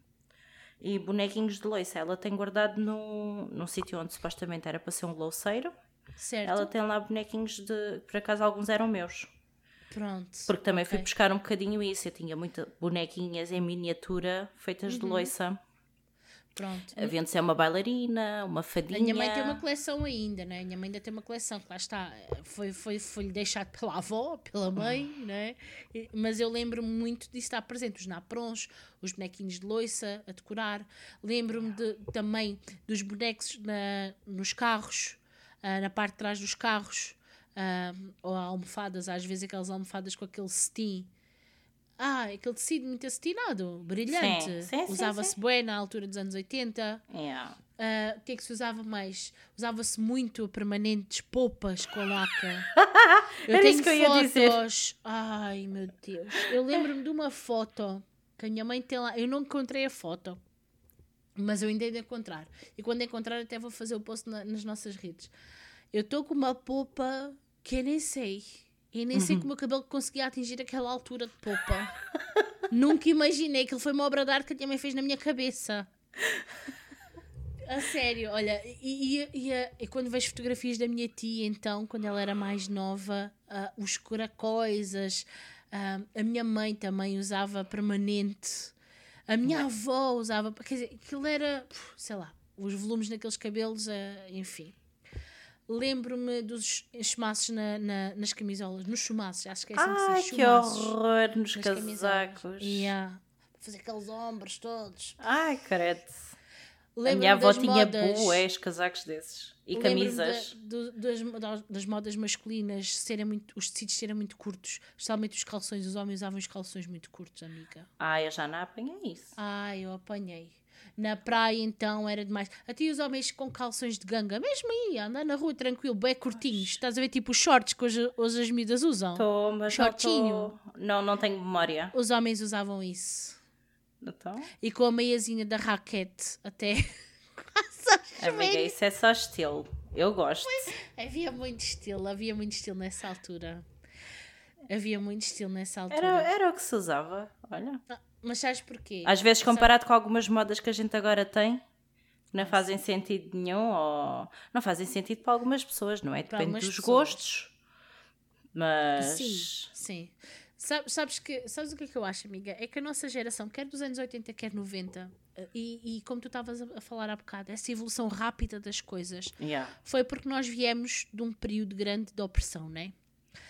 S1: E bonequinhos de loiça, ela tem guardado num, num sítio onde supostamente era para ser um louceiro.
S2: Certo.
S1: Ela tem lá bonequinhos de. Por acaso alguns eram meus.
S2: Pronto.
S1: Porque também
S2: ok.
S1: fui buscar um bocadinho isso. Eu tinha muitas bonequinhas em miniatura feitas
S2: Uhum.
S1: de loiça.
S2: Pronto.
S1: Havia de ser uma bailarina, uma fadinha.
S2: A minha mãe tem uma coleção ainda, né? A minha mãe ainda tem uma coleção, que lá está, foi, foi, foi-lhe deixado pela avó, pela mãe, né? E- Mas eu lembro-me muito disso estar presente, os naprons, os bonequinhos de loiça a decorar. Lembro-me de- também dos bonecos na, nos carros, ah, na parte de trás dos carros, ah, ou almofadas, às vezes aquelas almofadas com aquele cetim. Ah, aquele tecido muito acetinado, brilhante. Usava-se bué na altura dos anos 80.
S1: Yeah.
S2: Ah, o que é que se usava mais? Usava-se muito permanentes poupas com laca. Eu
S1: Era
S2: tenho
S1: isso que eu ia dizer.
S2: fotos. Ai meu Deus. Eu lembro-me de uma foto que a minha mãe tem lá. Eu não encontrei a foto, mas eu ainda hei de encontrar. E quando encontrar, até vou fazer o post na- nas nossas redes. Eu estou com uma popa que eu nem sei. Eu nem
S1: Uhum.
S2: sei como o meu cabelo conseguia atingir aquela altura de popa. Nunca imaginei que ele foi uma obra de arte que a minha mãe fez na minha cabeça. A sério, olha, e, e- e e quando vejo fotografias da minha tia, então, quando ela era mais nova, ah, os coisas, a minha mãe também usava permanente, a minha avó usava, quer dizer, aquilo era, sei lá, os volumes naqueles cabelos, ah, enfim. Lembro-me dos chumaços na, na- nas camisolas, nos chumaços, acho que é assim que diz,
S1: que
S2: chumaços.
S1: horror nos casacos.
S2: Yeah. Fazer aqueles ombros todos.
S1: Ai, credo. A minha avó tinha
S2: modas.
S1: bués casacos desses. E camisas.
S2: da- do- das, modas- das modas masculinas serem muito, os tecidos serem muito curtos, especialmente os calções. Os homens usavam os calções muito curtos, amiga.
S1: Ai, eu já não apanhei isso.
S2: Ai, eu apanhei. Na praia, então, era demais. Até os homens com calções de ganga, mesmo aí, andar na rua tranquilo, bem curtinhos. Estás a ver, tipo, os shorts que hoje, hoje as miúdas usam?
S1: Estou, mas não
S2: Shortinho.
S1: tô- Não, não tenho memória.
S2: Os homens usavam isso.
S1: Então,
S2: E com a meiazinha da raquete até quase
S1: amiga, isso é só estilo. Eu gosto.
S2: Havia muito estilo, havia muito estilo nessa altura. Havia muito estilo nessa altura.
S1: Era, era o que se usava. Olha.
S2: Ah, Mas sabes porquê?
S1: Às vezes, comparado com algumas modas que a gente agora tem, não fazem sentido nenhum, ou não fazem sentido para algumas pessoas, não é?
S2: Para
S1: Depende dos
S2: pessoas.
S1: gostos. Mas.
S2: Sim, sim. Sabes, sabes, que, sabes o que é que eu acho, amiga? É que a nossa geração, quer dos anos 80, quer 90, eh, e, e como tu estavas a, falar há bocado, essa evolução rápida das coisas
S1: Yeah.
S2: foi porque nós viemos de um período grande de opressão, né?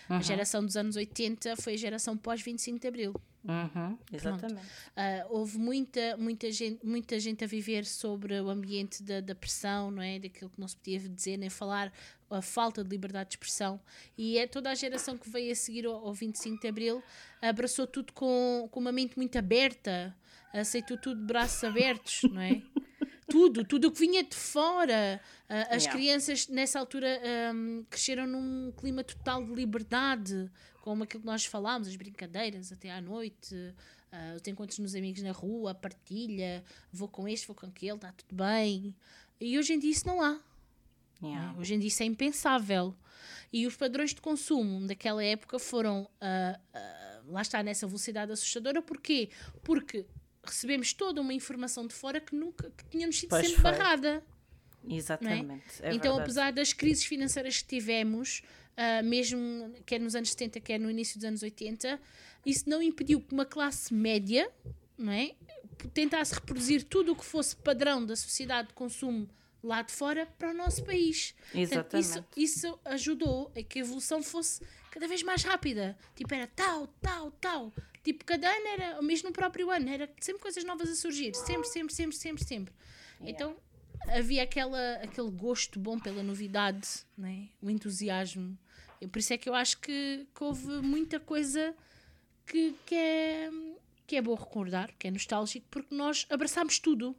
S2: A geração dos anos 80 foi a geração pós-25 de Abril.
S1: Uhum, exatamente.
S2: Ah, houve muita, muita, gente, muita gente a viver sobre o ambiente da, da pressão, não é? Daquilo que não se podia dizer nem falar, a falta de liberdade de expressão. E é toda a geração que veio a seguir ao, ao 25 de Abril abraçou tudo com, com uma mente muito aberta, aceitou tudo de braços abertos, não é? tudo, tudo o que vinha de fora. Ah, as
S1: Yeah.
S2: crianças nessa altura ahm, cresceram num clima total de liberdade, como aquilo que nós falámos, as brincadeiras até à noite, ah, os encontros nos amigos na rua, a partilha, vou com este, vou com aquele, está tudo bem. E hoje em dia isso não há.
S1: Yeah.
S2: Hoje em dia isso é impensável. E os padrões de consumo daquela época foram, ah, ah, lá está, nessa velocidade assustadora. Porquê? Porque recebemos toda uma informação de fora que nunca que tínhamos sido
S1: Pois
S2: sempre
S1: foi.
S2: barrada.
S1: Exatamente. é
S2: então,
S1: verdade.
S2: apesar das crises financeiras que tivemos, ah, mesmo quer nos anos 70, quer no início dos anos 80, isso não impediu que uma classe média não é, tentasse reproduzir tudo o que fosse padrão da sociedade de consumo lá de fora para o nosso país. Portanto, isso,
S1: Exatamente.
S2: isso ajudou a que a evolução fosse cada vez mais rápida. Tipo, era tal, tal, tal. Tipo, cada ano era, ou mesmo no próprio ano, era sempre coisas novas a surgir. Sempre, sempre, sempre, sempre, sempre. Então, havia aquela, aquele gosto bom pela novidade, né? o entusiasmo. E por isso é que eu acho que, que houve muita coisa que, que, é, que é bom recordar, que é nostálgico, porque nós abraçámos tudo.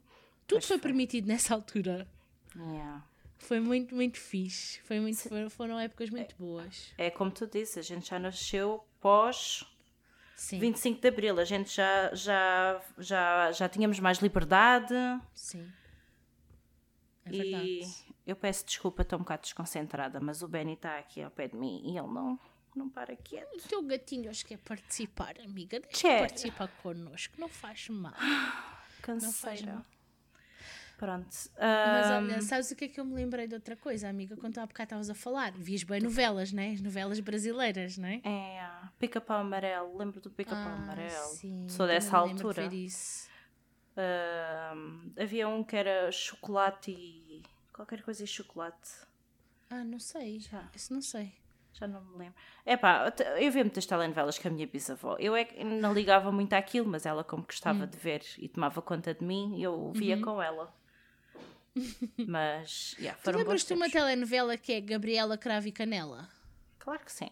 S2: Tudo foi
S1: foi.
S2: permitido nessa altura.
S1: Yeah.
S2: Foi muito, muito fixe. Foi muito, foram, foram épocas muito boas.
S1: É como tu disse, a gente já nasceu pós
S2: Sim,
S1: 25 de Abril, a gente já, já, já, já tínhamos mais liberdade
S2: sim. É
S1: e
S2: verdade.
S1: Eu peço desculpa, estou um bocado desconcentrada, mas o Benny está aqui ao pé de mim e ele não, não para quieto.
S2: O teu gatinho acho que quer participar, amiga. Deixa
S1: Quer.
S2: participar connosco. Não faz mal. faz
S1: Canseira.
S2: mal.
S1: Pronto.
S2: Mas olha, sabes o que é que eu me lembrei de outra coisa, amiga? Quando há bocado estavas a falar, vias bem novelas, né? As novelas brasileiras, né?
S1: É, pica-pau amarelo. Lembro do pica-pau
S2: Ah,
S1: amarelo.
S2: sim,
S1: Sou
S2: também
S1: dessa
S2: me lembro de
S1: altura.
S2: ver isso.
S1: Ahm, havia um que era chocolate e. qualquer coisa e chocolate.
S2: Ah, não sei.
S1: Já.
S2: Isso não sei.
S1: Já não me lembro. É pá, eu via muitas telenovelas com a minha bisavó. Eu é que não ligava muito àquilo, mas ela, como gostava
S2: Hum.
S1: de ver e tomava conta de mim, eu via
S2: Uhum.
S1: com ela. Mas, yeah, foram
S2: lembras-te de uma telenovela que é Gabriela Cravo e Canela?
S1: Claro que sim.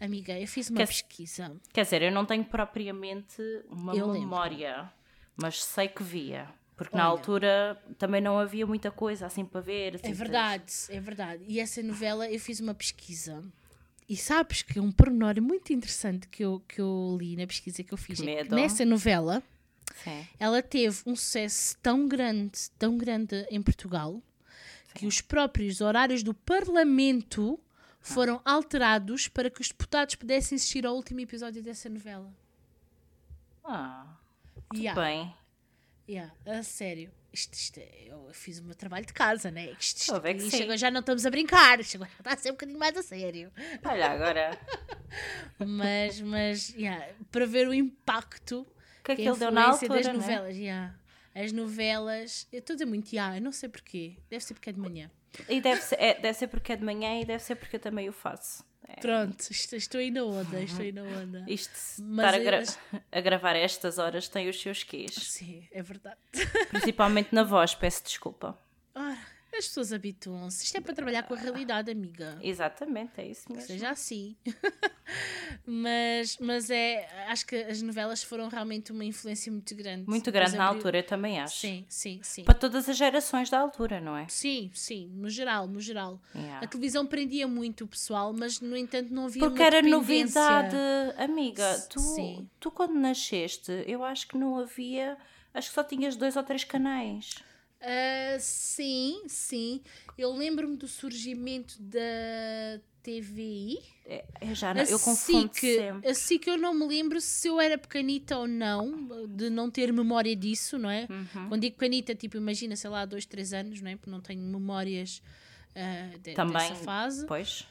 S2: Amiga, eu fiz uma
S1: Quer-
S2: pesquisa.
S1: Quer dizer, eu não tenho propriamente uma
S2: Eu lembro.
S1: memória, mas sei que via. Porque na
S2: Olha.
S1: altura também não havia muita coisa assim para ver. assim,
S2: É verdade, é verdade. E essa novela eu fiz uma pesquisa. E sabes que um pormenor muito interessante que eu, que eu li na pesquisa que eu fiz
S1: Que
S2: é que nessa novela
S1: Sim.
S2: ela teve um sucesso tão grande, tão grande em Portugal, que os próprios horários do Parlamento foram alterados para que os deputados pudessem assistir ao último episódio dessa novela.
S1: Ah, tudo
S2: Yeah.
S1: bem.
S2: Yeah, a sério. Isto, isto é- eu fiz o meu trabalho de casa, né? Isto, isto,
S1: ver que
S2: agora já não estamos a brincar, isto agora está a ser um bocadinho mais a sério.
S1: Olha, agora,
S2: Mas, mas yeah, para ver o impacto
S1: que é que
S2: que a
S1: ele deu na altura,
S2: das
S1: né?
S2: novelas. yeah. As novelas, eu estou a dizer muito, yeah, eu não sei porquê, deve ser porque é de manhã.
S1: E deve ser, é, deve ser porque é de manhã e deve ser porque eu também o faço. É,
S2: Pronto, est- estou aí na onda, estou aí na onda.
S1: Isto,
S2: Mas
S1: estar a, gra-
S2: eles-
S1: a gravar a estas horas tem os seus quês.
S2: Sim, é verdade.
S1: Principalmente na voz, peço desculpa.
S2: As pessoas habituam-se. Isto é para trabalhar com a realidade, amiga.
S1: Exatamente, é isso
S2: Que
S1: mesmo.
S2: seja assim. mas, mas é, acho que as novelas foram realmente uma influência muito grande.
S1: Muito grande na
S2: abriu-
S1: altura, eu também acho.
S2: Sim, sim, sim.
S1: Para todas as gerações da altura, não é?
S2: Sim, sim, no geral, no geral.
S1: Yeah.
S2: A televisão prendia muito o pessoal, mas no entanto não havia
S1: Porque era
S2: dependência.
S1: novidade, amiga. Tu,
S2: Sim.
S1: tu quando nasceste, eu acho que não havia. Acho que só tinhas dois ou três canais.
S2: Ah, sim, sim. Eu lembro-me do surgimento da TVI.
S1: É, eu já não, eu confundo
S2: que,
S1: sempre.
S2: assim que eu não me lembro se eu era pequenita ou não, de não ter memória disso, não é?
S1: Uhum.
S2: Quando digo pequenita, tipo, imagina, sei lá, dois, três anos, não é? Porque não tenho memórias ah, de-
S1: Também,
S2: dessa fase,
S1: Pois.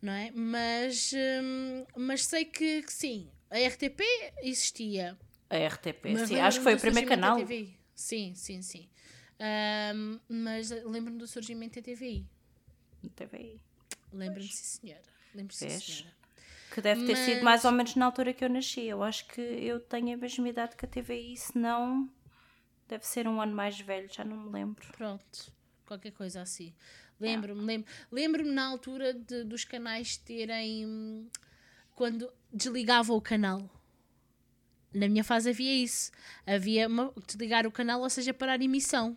S2: não é? Mas, hum, mas sei que, que sim, a RTP existia.
S1: A RTP,
S2: Mas
S1: sim. Acho que foi o primeiro canal.
S2: Sim, sim, sim. Ahm, mas lembro-me do surgimento da TVI.
S1: TVI.
S2: Lembro-me, sim, senhora. Lembro-me, sim, senhora.
S1: Que deve ter sido
S2: Mas-
S1: mais ou menos na altura que eu nasci. Eu acho que eu tenho a mesma idade que a TVI, se não. Deve ser um ano mais velho, já não me lembro.
S2: Pronto, qualquer coisa assim. Lembro-me, lembro, lembro-me na altura de- dos canais terem. hum, Quando desligava o canal. Na minha fase havia isso. Havia uma, desligar o canal, ou seja, parar a emissão.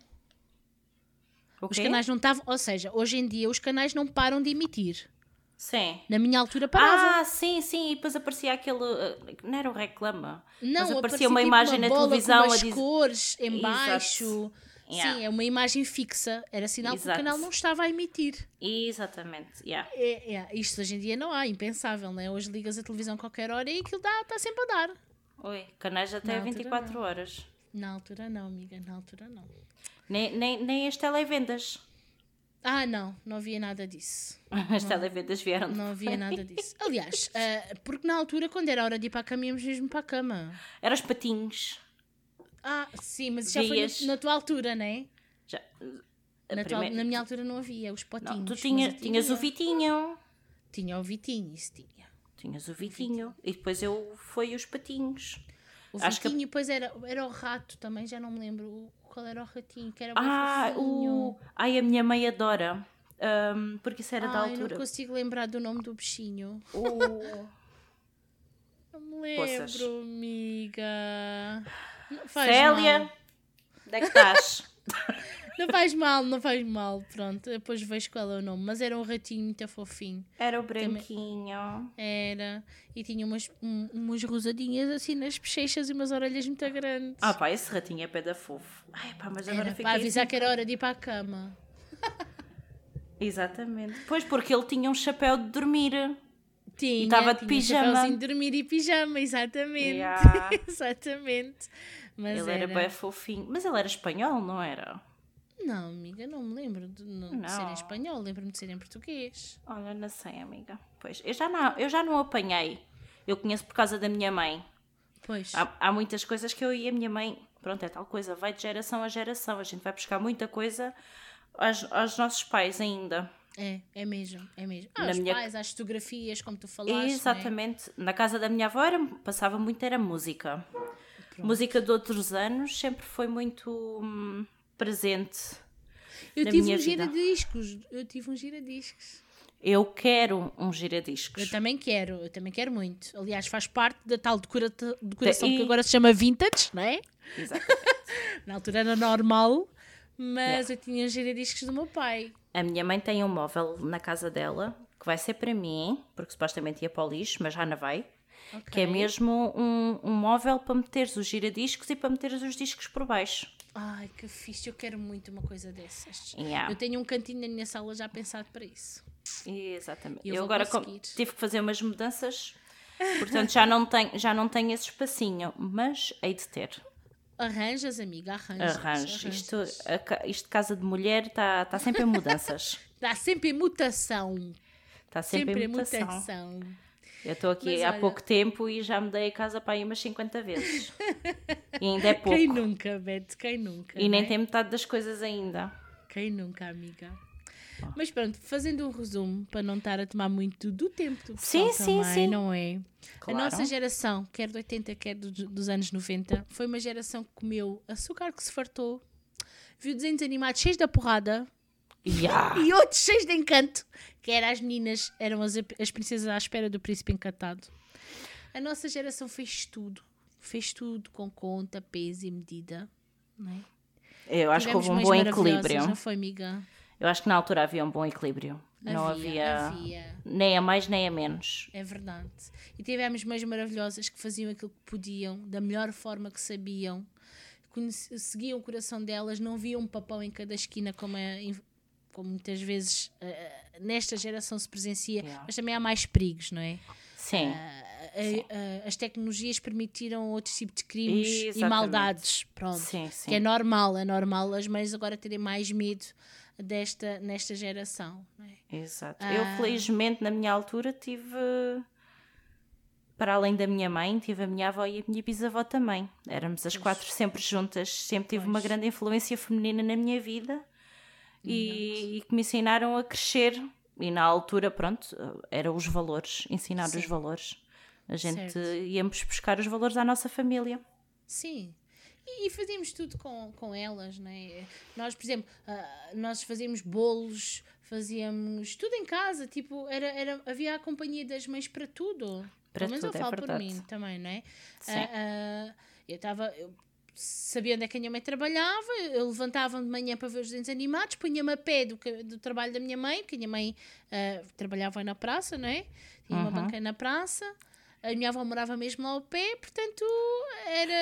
S1: O
S2: Os canais não estavam. Ou seja, hoje em dia os canais não param de emitir.
S1: Sim.
S2: Na minha altura paravam.
S1: Ah, sim, sim. E depois aparecia aquele. uh, Não era o reclama.
S2: Não,
S1: mas aparecia
S2: aparecia
S1: uma
S2: tipo
S1: imagem na
S2: bola
S1: televisão
S2: com
S1: a
S2: as
S1: dizer.
S2: cores em baixo.
S1: Yeah.
S2: Sim, é uma imagem fixa. Era sinal que
S1: Exato.
S2: o canal não estava a emitir.
S1: Exatamente, yeah.
S2: É, é, isto hoje em dia não há, impensável, né? Hoje ligas a televisão a qualquer hora e aquilo está sempre a dar.
S1: Oi, canais até
S2: Na altura
S1: 24 horas.
S2: Na altura não, amiga, na altura não.
S1: Nem, nem, nem as televendas.
S2: Ah, não, não havia nada disso.
S1: As televendas vieram
S2: Não havia nada disso. Aliás, ah, porque na altura, quando era hora de ir para a cama, íamos mesmo para a cama.
S1: Eram os patinhos.
S2: Ah, sim, mas já
S1: Vias.
S2: foi na, na tua altura, né?
S1: Já, a
S2: Na, tua-
S1: primeira-
S2: na minha altura não havia os potinhos.
S1: Não, tu tinha, tinhas o. Vitinho.
S2: Tinha o Vitinho, isso tinha.
S1: Tinhas o Vitinho. E depois eu fui os patinhos.
S2: O
S1: Acho que-
S2: Vitinho, depois era, era o rato também, já não me lembro qual era o ratinho, que era
S1: Ah,
S2: fofinho.
S1: o. Ai, a minha mãe adora. Ahm, porque isso era da altura.
S2: não consigo lembrar do nome do bichinho.
S1: O.
S2: Não me
S1: Poças.
S2: lembro, amiga. Não
S1: Célia, onde é que estás?
S2: Não faz mal, não faz mal. Pronto, depois vejo qual é o nome. Mas era um ratinho muito fofinho.
S1: Era o branquinho.
S2: Era. E tinha umas, um- umas rosadinhas assim nas bochechas e umas orelhas muito grandes.
S1: Ah pá, esse ratinho é pé da fofo. Ai pá, mas agora
S2: era
S1: fiquei
S2: para avisar
S1: assim-
S2: que era hora de ir para a cama.
S1: Exatamente. Pois, porque ele tinha um chapéu de dormir.
S2: Tinha,
S1: estava de pijama.
S2: de dormir e pijama, exatamente.
S1: Yeah.
S2: exatamente. Mas
S1: Ele era bem fofinho. Mas ele era espanhol, não era?
S2: Não, amiga, não me lembro de, não, de ser em espanhol, lembro-me de ser em português.
S1: Olha, não sei, amiga. Pois, eu já não, eu já não apanhei. Eu conheço por causa da minha mãe.
S2: Pois.
S1: Há, há muitas coisas que eu e a minha mãe, pronto, é tal coisa, vai de geração a geração. A gente vai buscar muita coisa aos, aos nossos pais ainda.
S2: É, é mesmo, é mesmo. Ah,
S1: Na
S2: os
S1: minha-
S2: pais, as fotografias, como tu falaste. né?
S1: Exatamente. Na casa da minha avó era, passava muito, era música. Música de outros anos sempre foi muito hum, presente.
S2: Eu
S1: na
S2: tive
S1: minha
S2: um
S1: vida.
S2: giradiscos. Eu tive um giradiscos.
S1: Eu quero um
S2: Eu
S1: giradiscos.
S2: também quero, eu também quero muito. Aliás, faz parte da tal decora- decoração
S1: E-
S2: que agora se chama vintage, não é?
S1: Exatamente.
S2: Na altura era normal, mas eu tinha giradiscos do meu pai.
S1: A minha mãe tem um móvel na casa dela que vai ser para mim, porque supostamente ia para o lixo, mas já não vai. Que é mesmo um, um móvel para meteres os giradiscos e para meteres os discos por baixo.
S2: Ai, que fixe, eu quero muito uma coisa dessas.
S1: Yeah.
S2: Eu tenho um cantinho na minha sala já pensado para isso.
S1: Exatamente.
S2: Eu
S1: Eu, agora
S2: conseguir.
S1: tive que fazer umas mudanças, portanto já não tenho, já não tenho esse espacinho, mas hei de ter.
S2: Arranjas, amiga, arranjas.
S1: Arranjo. Isto,
S2: arranjas.
S1: a isto de casa de mulher está tá sempre em mudanças.
S2: Dá sempre em mutação.
S1: Está sempre,
S2: Sempre
S1: em
S2: em
S1: mutação.
S2: mutação.
S1: Eu estou aqui
S2: Mas
S1: há
S2: olha-
S1: pouco tempo e já mudei a casa para aí umas 50 vezes. e ainda é pouco.
S2: Quem nunca, Beto? Quem nunca?
S1: E nem
S2: não é?
S1: tem metade das coisas ainda.
S2: Quem nunca, amiga? Mas pronto, fazendo um resumo, para não estar a tomar muito do tempo do pessoal
S1: Sim, sim,
S2: também,
S1: sim.
S2: não é?
S1: Claro.
S2: A nossa geração, quer de 80, quer do- dos anos 90, foi uma geração que comeu açúcar que se fartou, viu desenhos animados cheios da porrada
S1: Yeah.
S2: e outros cheios de encanto, que eram as meninas, eram as, as princesas à espera do príncipe encantado. A nossa geração fez tudo. Fez tudo com conta, peso e medida. Não é?
S1: Eu acho que
S2: Tivemos
S1: houve um bom equilíbrio.
S2: Não foi, amiga?
S1: Eu acho que na altura havia um bom equilíbrio. não havia,
S2: havia.
S1: nem a mais nem a menos.
S2: É verdade. E tivemos mães maravilhosas que faziam aquilo que podiam, da melhor forma que sabiam, seguiam o coração delas, não viam um papão em cada esquina, como, é, como muitas vezes eh, nesta geração se presencia,
S1: Yeah.
S2: mas também há mais perigos, não é?
S1: Sim.
S2: Ah, a- as tecnologias permitiram outro tipo de crimes e
S1: Exatamente.
S2: maldades. Pronto.
S1: Sim, sim.
S2: Que é normal, é normal as mães agora terem mais medo desta, nesta geração. Não é?
S1: Exato.
S2: Ah.
S1: Eu, felizmente, na minha altura, tive. Para além da minha mãe, tive a minha avó e a minha bisavó também. Éramos as quatro sempre juntas. Sempre tive uma
S2: Pois.
S1: grande influência feminina na minha vida e, e que me ensinaram a crescer. E na altura, pronto, eram os valores, ensinar
S2: Sim.
S1: os valores. A gente
S2: Certo.
S1: íamos buscar os valores à nossa família.
S2: Sim. E, fazíamos tudo com, com elas, não é? Nós, por exemplo, ah, nós fazíamos bolos, fazíamos tudo em casa, tipo, era, era, havia a companhia das mães para tudo.
S1: Para
S2: Pelo menos
S1: tudo,
S2: eu
S1: é
S2: falo por
S1: verdade.
S2: mim também, não é?
S1: Sim.
S2: Ah, ah, eu estava. Sabia onde é que a minha mãe trabalhava, eu levantava de manhã para ver os desenhos animados, punha-me a pé do, do trabalho da minha mãe, porque a minha mãe ah, trabalhava na praça, não é? Tinha uma
S1: Uhum.
S2: banca na praça. A minha avó morava mesmo lá ao pé, portanto era,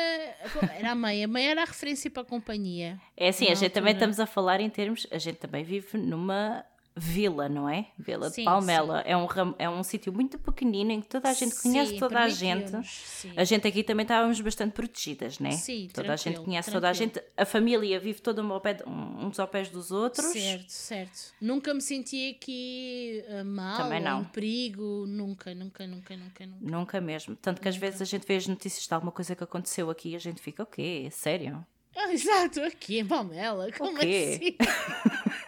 S2: era a mãe. A mãe era a referência para a companhia.
S1: É assim, a gente também
S2: altura.
S1: estamos a falar em termos. A gente também vive numa vila, não é? Vila
S2: Sim,
S1: de Palmela. É um, é um sítio muito pequenino em que toda a gente conhece
S2: Sim,
S1: toda a gente.
S2: sim.
S1: A gente aqui também estávamos bastante protegidas, né?
S2: Sim,
S1: toda a gente
S2: tranquilo,
S1: conhece toda a
S2: tranquilo.
S1: gente. A família vive toda uma ao pé de- uns ao pés dos outros.
S2: Certo, certo. Nunca me senti aqui ah, mal,
S1: Também não.
S2: em perigo. Nunca, nunca, nunca, nunca, nunca.
S1: Nunca mesmo. Tanto que às vezes a gente vê as notícias de alguma coisa que aconteceu aqui e a gente fica, o quê? Sério?
S2: Ah, exato, aqui em Palmela. Como
S1: quê?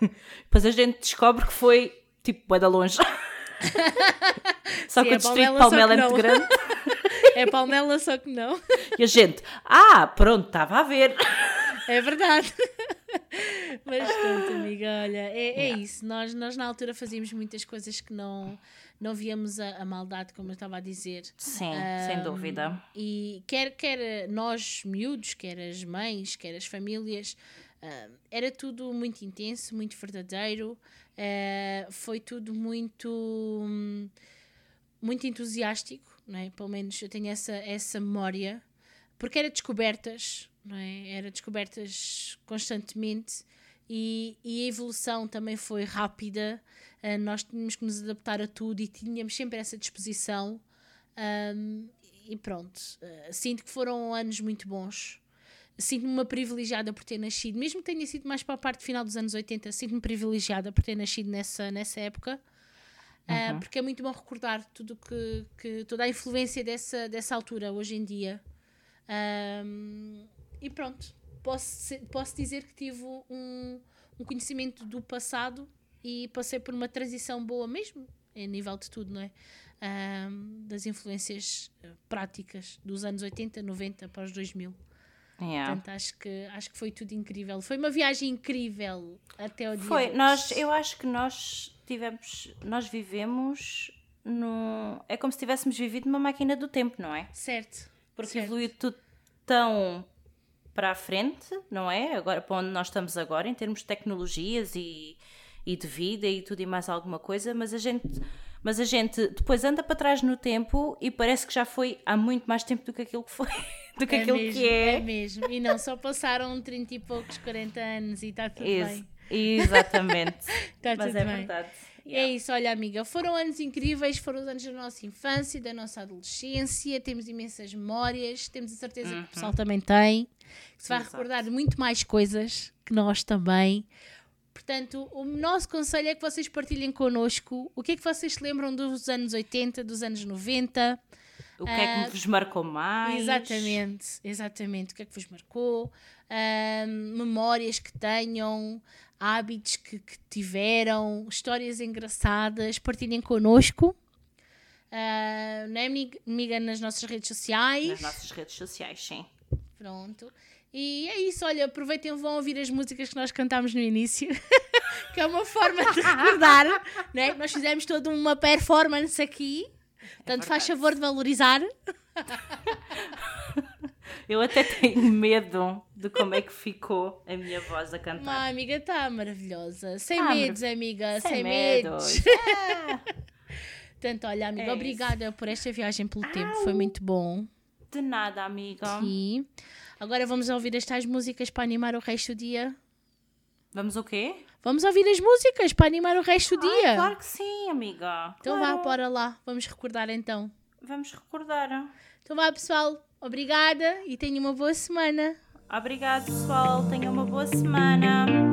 S2: assim?
S1: Depois a gente descobre que foi tipo bué da longe. só
S2: Sim,
S1: que o distrito de
S2: Palmela,
S1: é muito grande.
S2: É Palmela, só que não.
S1: E a gente, ah, pronto, estava a ver.
S2: É verdade. Mas pronto, amiga, olha, é, é isso. Nós, nós na altura fazíamos muitas coisas que não, não víamos a, a maldade, como eu estava a dizer.
S1: Sim, sem dúvida.
S2: E quer, quer nós, miúdos, quer as mães, quer as famílias, ah, era tudo muito intenso, muito verdadeiro, ah, foi tudo muito, muito entusiástico, não é? Pelo menos eu tenho essa, essa memória, porque era descobertas, não é? Era descobertas constantemente e, e a evolução também foi rápida. Uh, nós tínhamos que nos adaptar a tudo e tínhamos sempre essa disposição. Um, e pronto, uh, sinto que foram anos muito bons. Sinto-me uma privilegiada por ter nascido, mesmo que tenha sido mais para a parte final dos anos 80, sinto-me privilegiada por ter nascido nessa, nessa época. Uh, porque é muito bom recordar tudo que, que toda a influência dessa, dessa altura hoje em dia. Um, e pronto, posso, posso dizer que tive um, um conhecimento do passado e passei por uma transição boa mesmo, a nível de tudo, não é? Um, das influências eh, práticas dos anos 80, 90 para os 2000. Yeah. Portanto, acho que, acho que foi tudo incrível. Foi uma viagem incrível até o dia.
S1: Foi, nós, eu acho que nós tivemos, nós vivemos no. É como se tivéssemos vivido numa máquina do tempo, não é?
S2: Certo.
S1: Porque
S2: certo.
S1: evoluiu tudo tão para a frente, não é? Agora, para onde nós estamos agora, em termos de tecnologias e, e de vida e tudo e mais alguma coisa, mas a gente mas a gente depois anda para trás no tempo e parece que já foi há muito mais tempo do que aquilo que foi, do que é aquilo
S2: mesmo,
S1: que é.
S2: É mesmo, e não só passaram 30 e poucos, 40 anos e está tudo
S1: Isso.
S2: bem.
S1: Exatamente.
S2: Está
S1: mas
S2: tudo
S1: é
S2: bem.
S1: verdade.
S2: É isso, olha amiga, foram anos incríveis, foram os anos da nossa infância, da nossa adolescência, temos imensas memórias, temos a certeza que o pessoal também tem, que se vai
S1: Exato.
S2: recordar de muito mais coisas que nós também. Portanto, o nosso conselho é que vocês partilhem connosco o que é que vocês se lembram dos anos 80, dos anos 90.
S1: O que é que vos marcou mais?
S2: Exatamente, exatamente. O que é que vos marcou? Ahm, memórias que tenham, hábitos que, que tiveram, histórias engraçadas, partilhem connosco. Não é, amiga, nas nossas redes sociais.
S1: Nas nossas redes sociais, sim.
S2: Pronto. E é isso, olha, aproveitem e vão ouvir as músicas que nós cantámos no início, que é uma forma de recordar, né? Nós fizemos toda uma performance aqui, portanto faz favor de valorizar.
S1: Eu até tenho medo de como é que ficou a minha voz a cantar.
S2: Uma amiga está maravilhosa, sem
S1: Tá
S2: medos, amiga, sem,
S1: Sem
S2: medos.
S1: medos. Ah,
S2: Portanto, olha, amiga,
S1: É isso.
S2: obrigada por esta viagem pelo tempo, foi muito bom.
S1: de nada, amiga.
S2: E agora vamos ouvir estas músicas para animar o resto do dia.
S1: Vamos o quê?
S2: Vamos ouvir as músicas para animar o resto do dia.
S1: claro que sim, amiga.
S2: Então
S1: Claro.
S2: vá, bora lá, vamos recordar então.
S1: Vamos recordar.
S2: Então vá, pessoal. Obrigada e tenha uma boa semana.
S1: Obrigado, pessoal. Tenham uma boa semana.